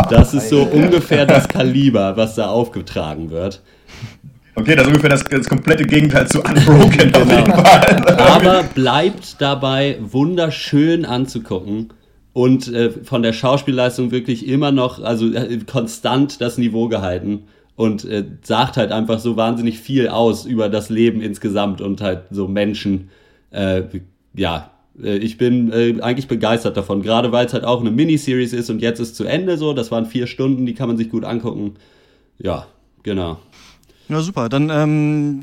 Das ist so ungefähr das Kaliber, was da aufgetragen wird. Okay, das ist ungefähr das, das komplette Gegenteil zu Unbroken. (laughs) genau. Aber bleibt dabei wunderschön anzugucken und äh, von der Schauspielleistung wirklich immer noch, also äh, konstant das Niveau gehalten und äh, sagt halt einfach so wahnsinnig viel aus über das Leben insgesamt und halt so Menschen. Äh, ja, äh, ich bin äh, eigentlich begeistert davon, gerade weil es halt auch eine Miniseries ist und jetzt ist zu Ende so. Das waren vier Stunden, die kann man sich gut angucken. Ja, genau. Ja, super. Dann ähm,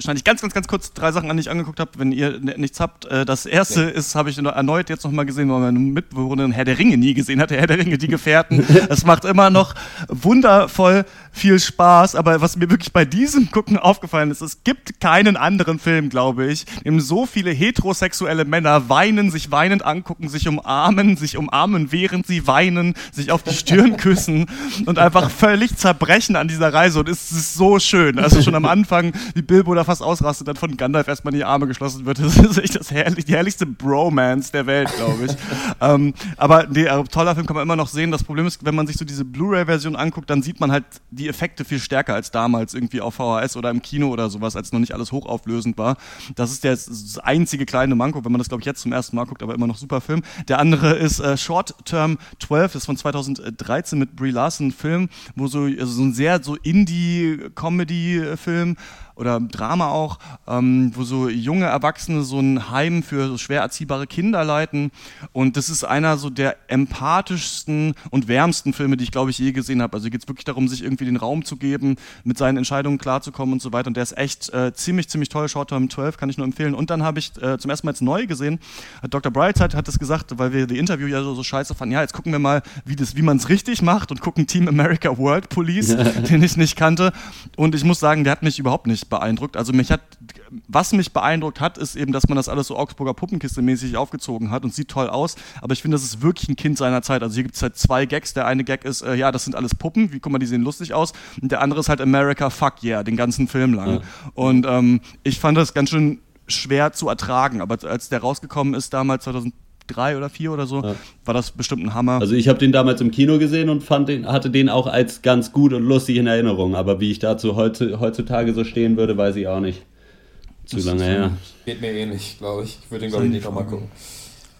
schneide ich ganz, ganz, ganz kurz drei Sachen an, die ich angeguckt habe, wenn ihr nichts habt. Äh, das erste ja. ist, habe ich erneut jetzt nochmal gesehen, weil meine Mitbewohnerin Herr der Ringe nie gesehen hat. Herr der Ringe, die Gefährten. (laughs) Das macht immer noch wundervoll viel Spaß. Aber was mir wirklich bei diesem Gucken aufgefallen ist, es gibt keinen anderen Film, glaube ich, in dem so viele heterosexuelle Männer weinen, sich weinend angucken, sich umarmen, sich umarmen, während sie weinen, sich auf die Stirn küssen (laughs) und einfach völlig zerbrechen an dieser Reise. Und es ist so schön schön. Also schon am Anfang, wie Bilbo da fast ausrastet, dann von Gandalf erstmal in die Arme geschlossen wird. Das ist echt das herrlich, die herrlichste Bromance der Welt, glaube ich. (laughs) ähm, aber nee, äh, toller Film kann man immer noch sehen. Das Problem ist, wenn man sich so diese Blu-ray-Version anguckt, dann sieht man halt die Effekte viel stärker als damals irgendwie auf VHS oder im Kino oder sowas, als noch nicht alles hochauflösend war. Das ist der das einzige kleine Manko, wenn man das, glaube ich, jetzt zum ersten Mal guckt, aber immer noch super Film. Der andere ist äh, Short Term 12, ist von 2013 mit Brie Larson, Film, wo so, also so ein sehr so Indie-Comedy Comedy-Film oder Drama auch, ähm, wo so junge Erwachsene so ein Heim für so schwer erziehbare Kinder leiten. Und das ist einer so der empathischsten und wärmsten Filme, die ich glaube ich je gesehen habe. Also geht es wirklich darum, sich irgendwie den Raum zu geben, mit seinen Entscheidungen klarzukommen und so weiter. Und der ist echt äh, ziemlich, ziemlich toll. Short Term 12 kann ich nur empfehlen. Und dann habe ich äh, zum ersten Mal jetzt neu gesehen, Dr. Brightside hat es gesagt, weil wir die Interview ja so, so scheiße fanden. Ja, jetzt gucken wir mal, wie, wie man es richtig macht und gucken Team America World Police, den ich nicht kannte. Und ich muss sagen, der hat mich überhaupt nicht beeindruckt. Also mich hat, was mich beeindruckt hat, ist eben, dass man das alles so Augsburger Puppenkiste-mäßig aufgezogen hat und sieht toll aus. Aber ich finde, das ist wirklich ein Kind seiner Zeit. Also hier gibt es halt zwei Gags. Der eine Gag ist, äh, ja, das sind alles Puppen. Wie guck mal, die sehen lustig aus. Und der andere ist halt America Fuck Yeah, den ganzen Film lang. Ja. Und ähm, ich fand das ganz schön schwer zu ertragen. Aber als der rausgekommen ist, damals 2000 drei oder vier oder so, ja. war das bestimmt ein Hammer. Also ich habe den damals im Kino gesehen und fand den, hatte den auch als ganz gut und lustig in Erinnerung. Aber wie ich dazu heutzutage so stehen würde, weiß ich auch nicht. Zu das lange her. Geht mir ähnlich, glaube ich. Ich würde den, glaube ich, nicht nochmal gucken.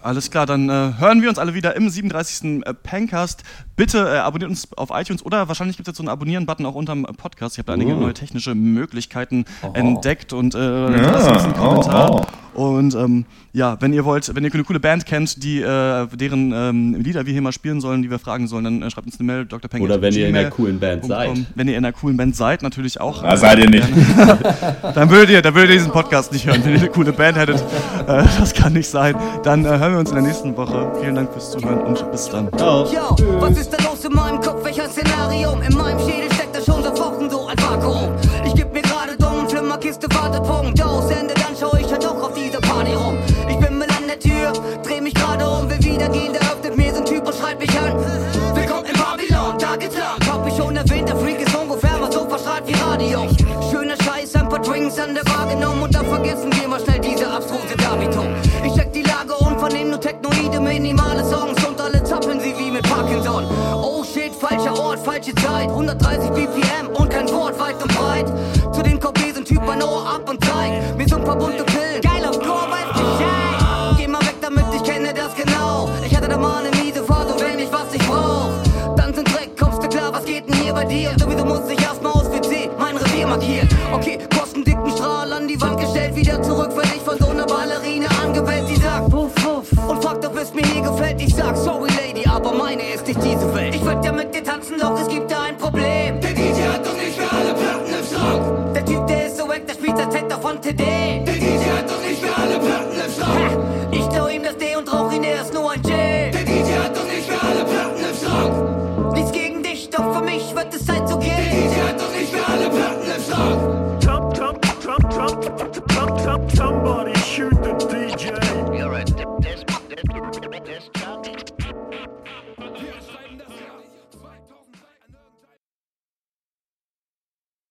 Alles klar, dann äh, hören wir uns alle wieder im 37. Äh, Pencast. Bitte äh, abonniert uns auf iTunes oder wahrscheinlich gibt es jetzt so einen Abonnieren-Button auch unterm Podcast. Ich habe da einige Oh. neue technische Möglichkeiten Oh. entdeckt und äh, Ja, lasst uns einen oh, Kommentar. oh. Und ähm, ja, wenn ihr wollt, wenn ihr eine coole Band kennt, die äh, deren ähm, Lieder wir hier mal spielen sollen, die wir fragen sollen, dann äh, schreibt uns eine Mail, Dr. Peng. Oder wenn ihr in einer coolen Band seid. Wenn ihr in einer coolen Band seid, natürlich auch. Ah, seid ihr nicht. (laughs) dann würdet ihr, dann würdet ihr diesen Podcast nicht hören, wenn ihr eine coole Band hättet. Äh, das kann nicht sein. Dann äh, hören wir uns in der nächsten Woche. Vielen Dank fürs Zuhören und bis dann. Yo, was ist da los in meinem Kopf? Welcher Szenarium? In meinem Schädel steckt da schon seit Wochen so ein Vakuum. Ich geb mir gerade dumm, Flimmerkiste, Wartepunkt. Wie Radio. Schöner Scheiß, ein paar Drinks an der Bar genommen und dann vergessen wir mal schnell diese abstruse Darbietung. Ich check die Lage und vernehm nur Technoide, minimale Songs und alle zappeln sie wie mit Parkinson. Oh shit, falscher Ort, falsche Zeit, 130 BPM und kein Wort weit und breit. Zu den Caucasian Typ ein Ohr ab und zeig mir so ein paar bunte Pillen. Geil auf Chor, weiß Bescheid. Geh mal weg damit, ich kenne das genau. Ich hatte da mal eine miese Phase und wenn ich was ich brauch, dann sind Dreck, kommst du klar, was geht denn hier bei dir? Sowieso muss ich WC markiert. Okay, kostendicken Strahl an die Wand gestellt, wieder zurück, wenn ich von so einer Ballerine angewählt. Sie sagt, puff, puff. Und fragt, ob es mir hier gefällt. Ich sag, sorry, Lady, aber meine ist nicht diese Welt. Ich werd ja mit dir tanzen, doch es gibt da ein Problem. Der DJ hat doch nicht für alle Platten im Schrank. Der Typ, der ist so weg, der spielt das Center von TD. Der DJ hat doch nicht für alle Platten im Schrank. Ha, Ich glaube ihm, dass der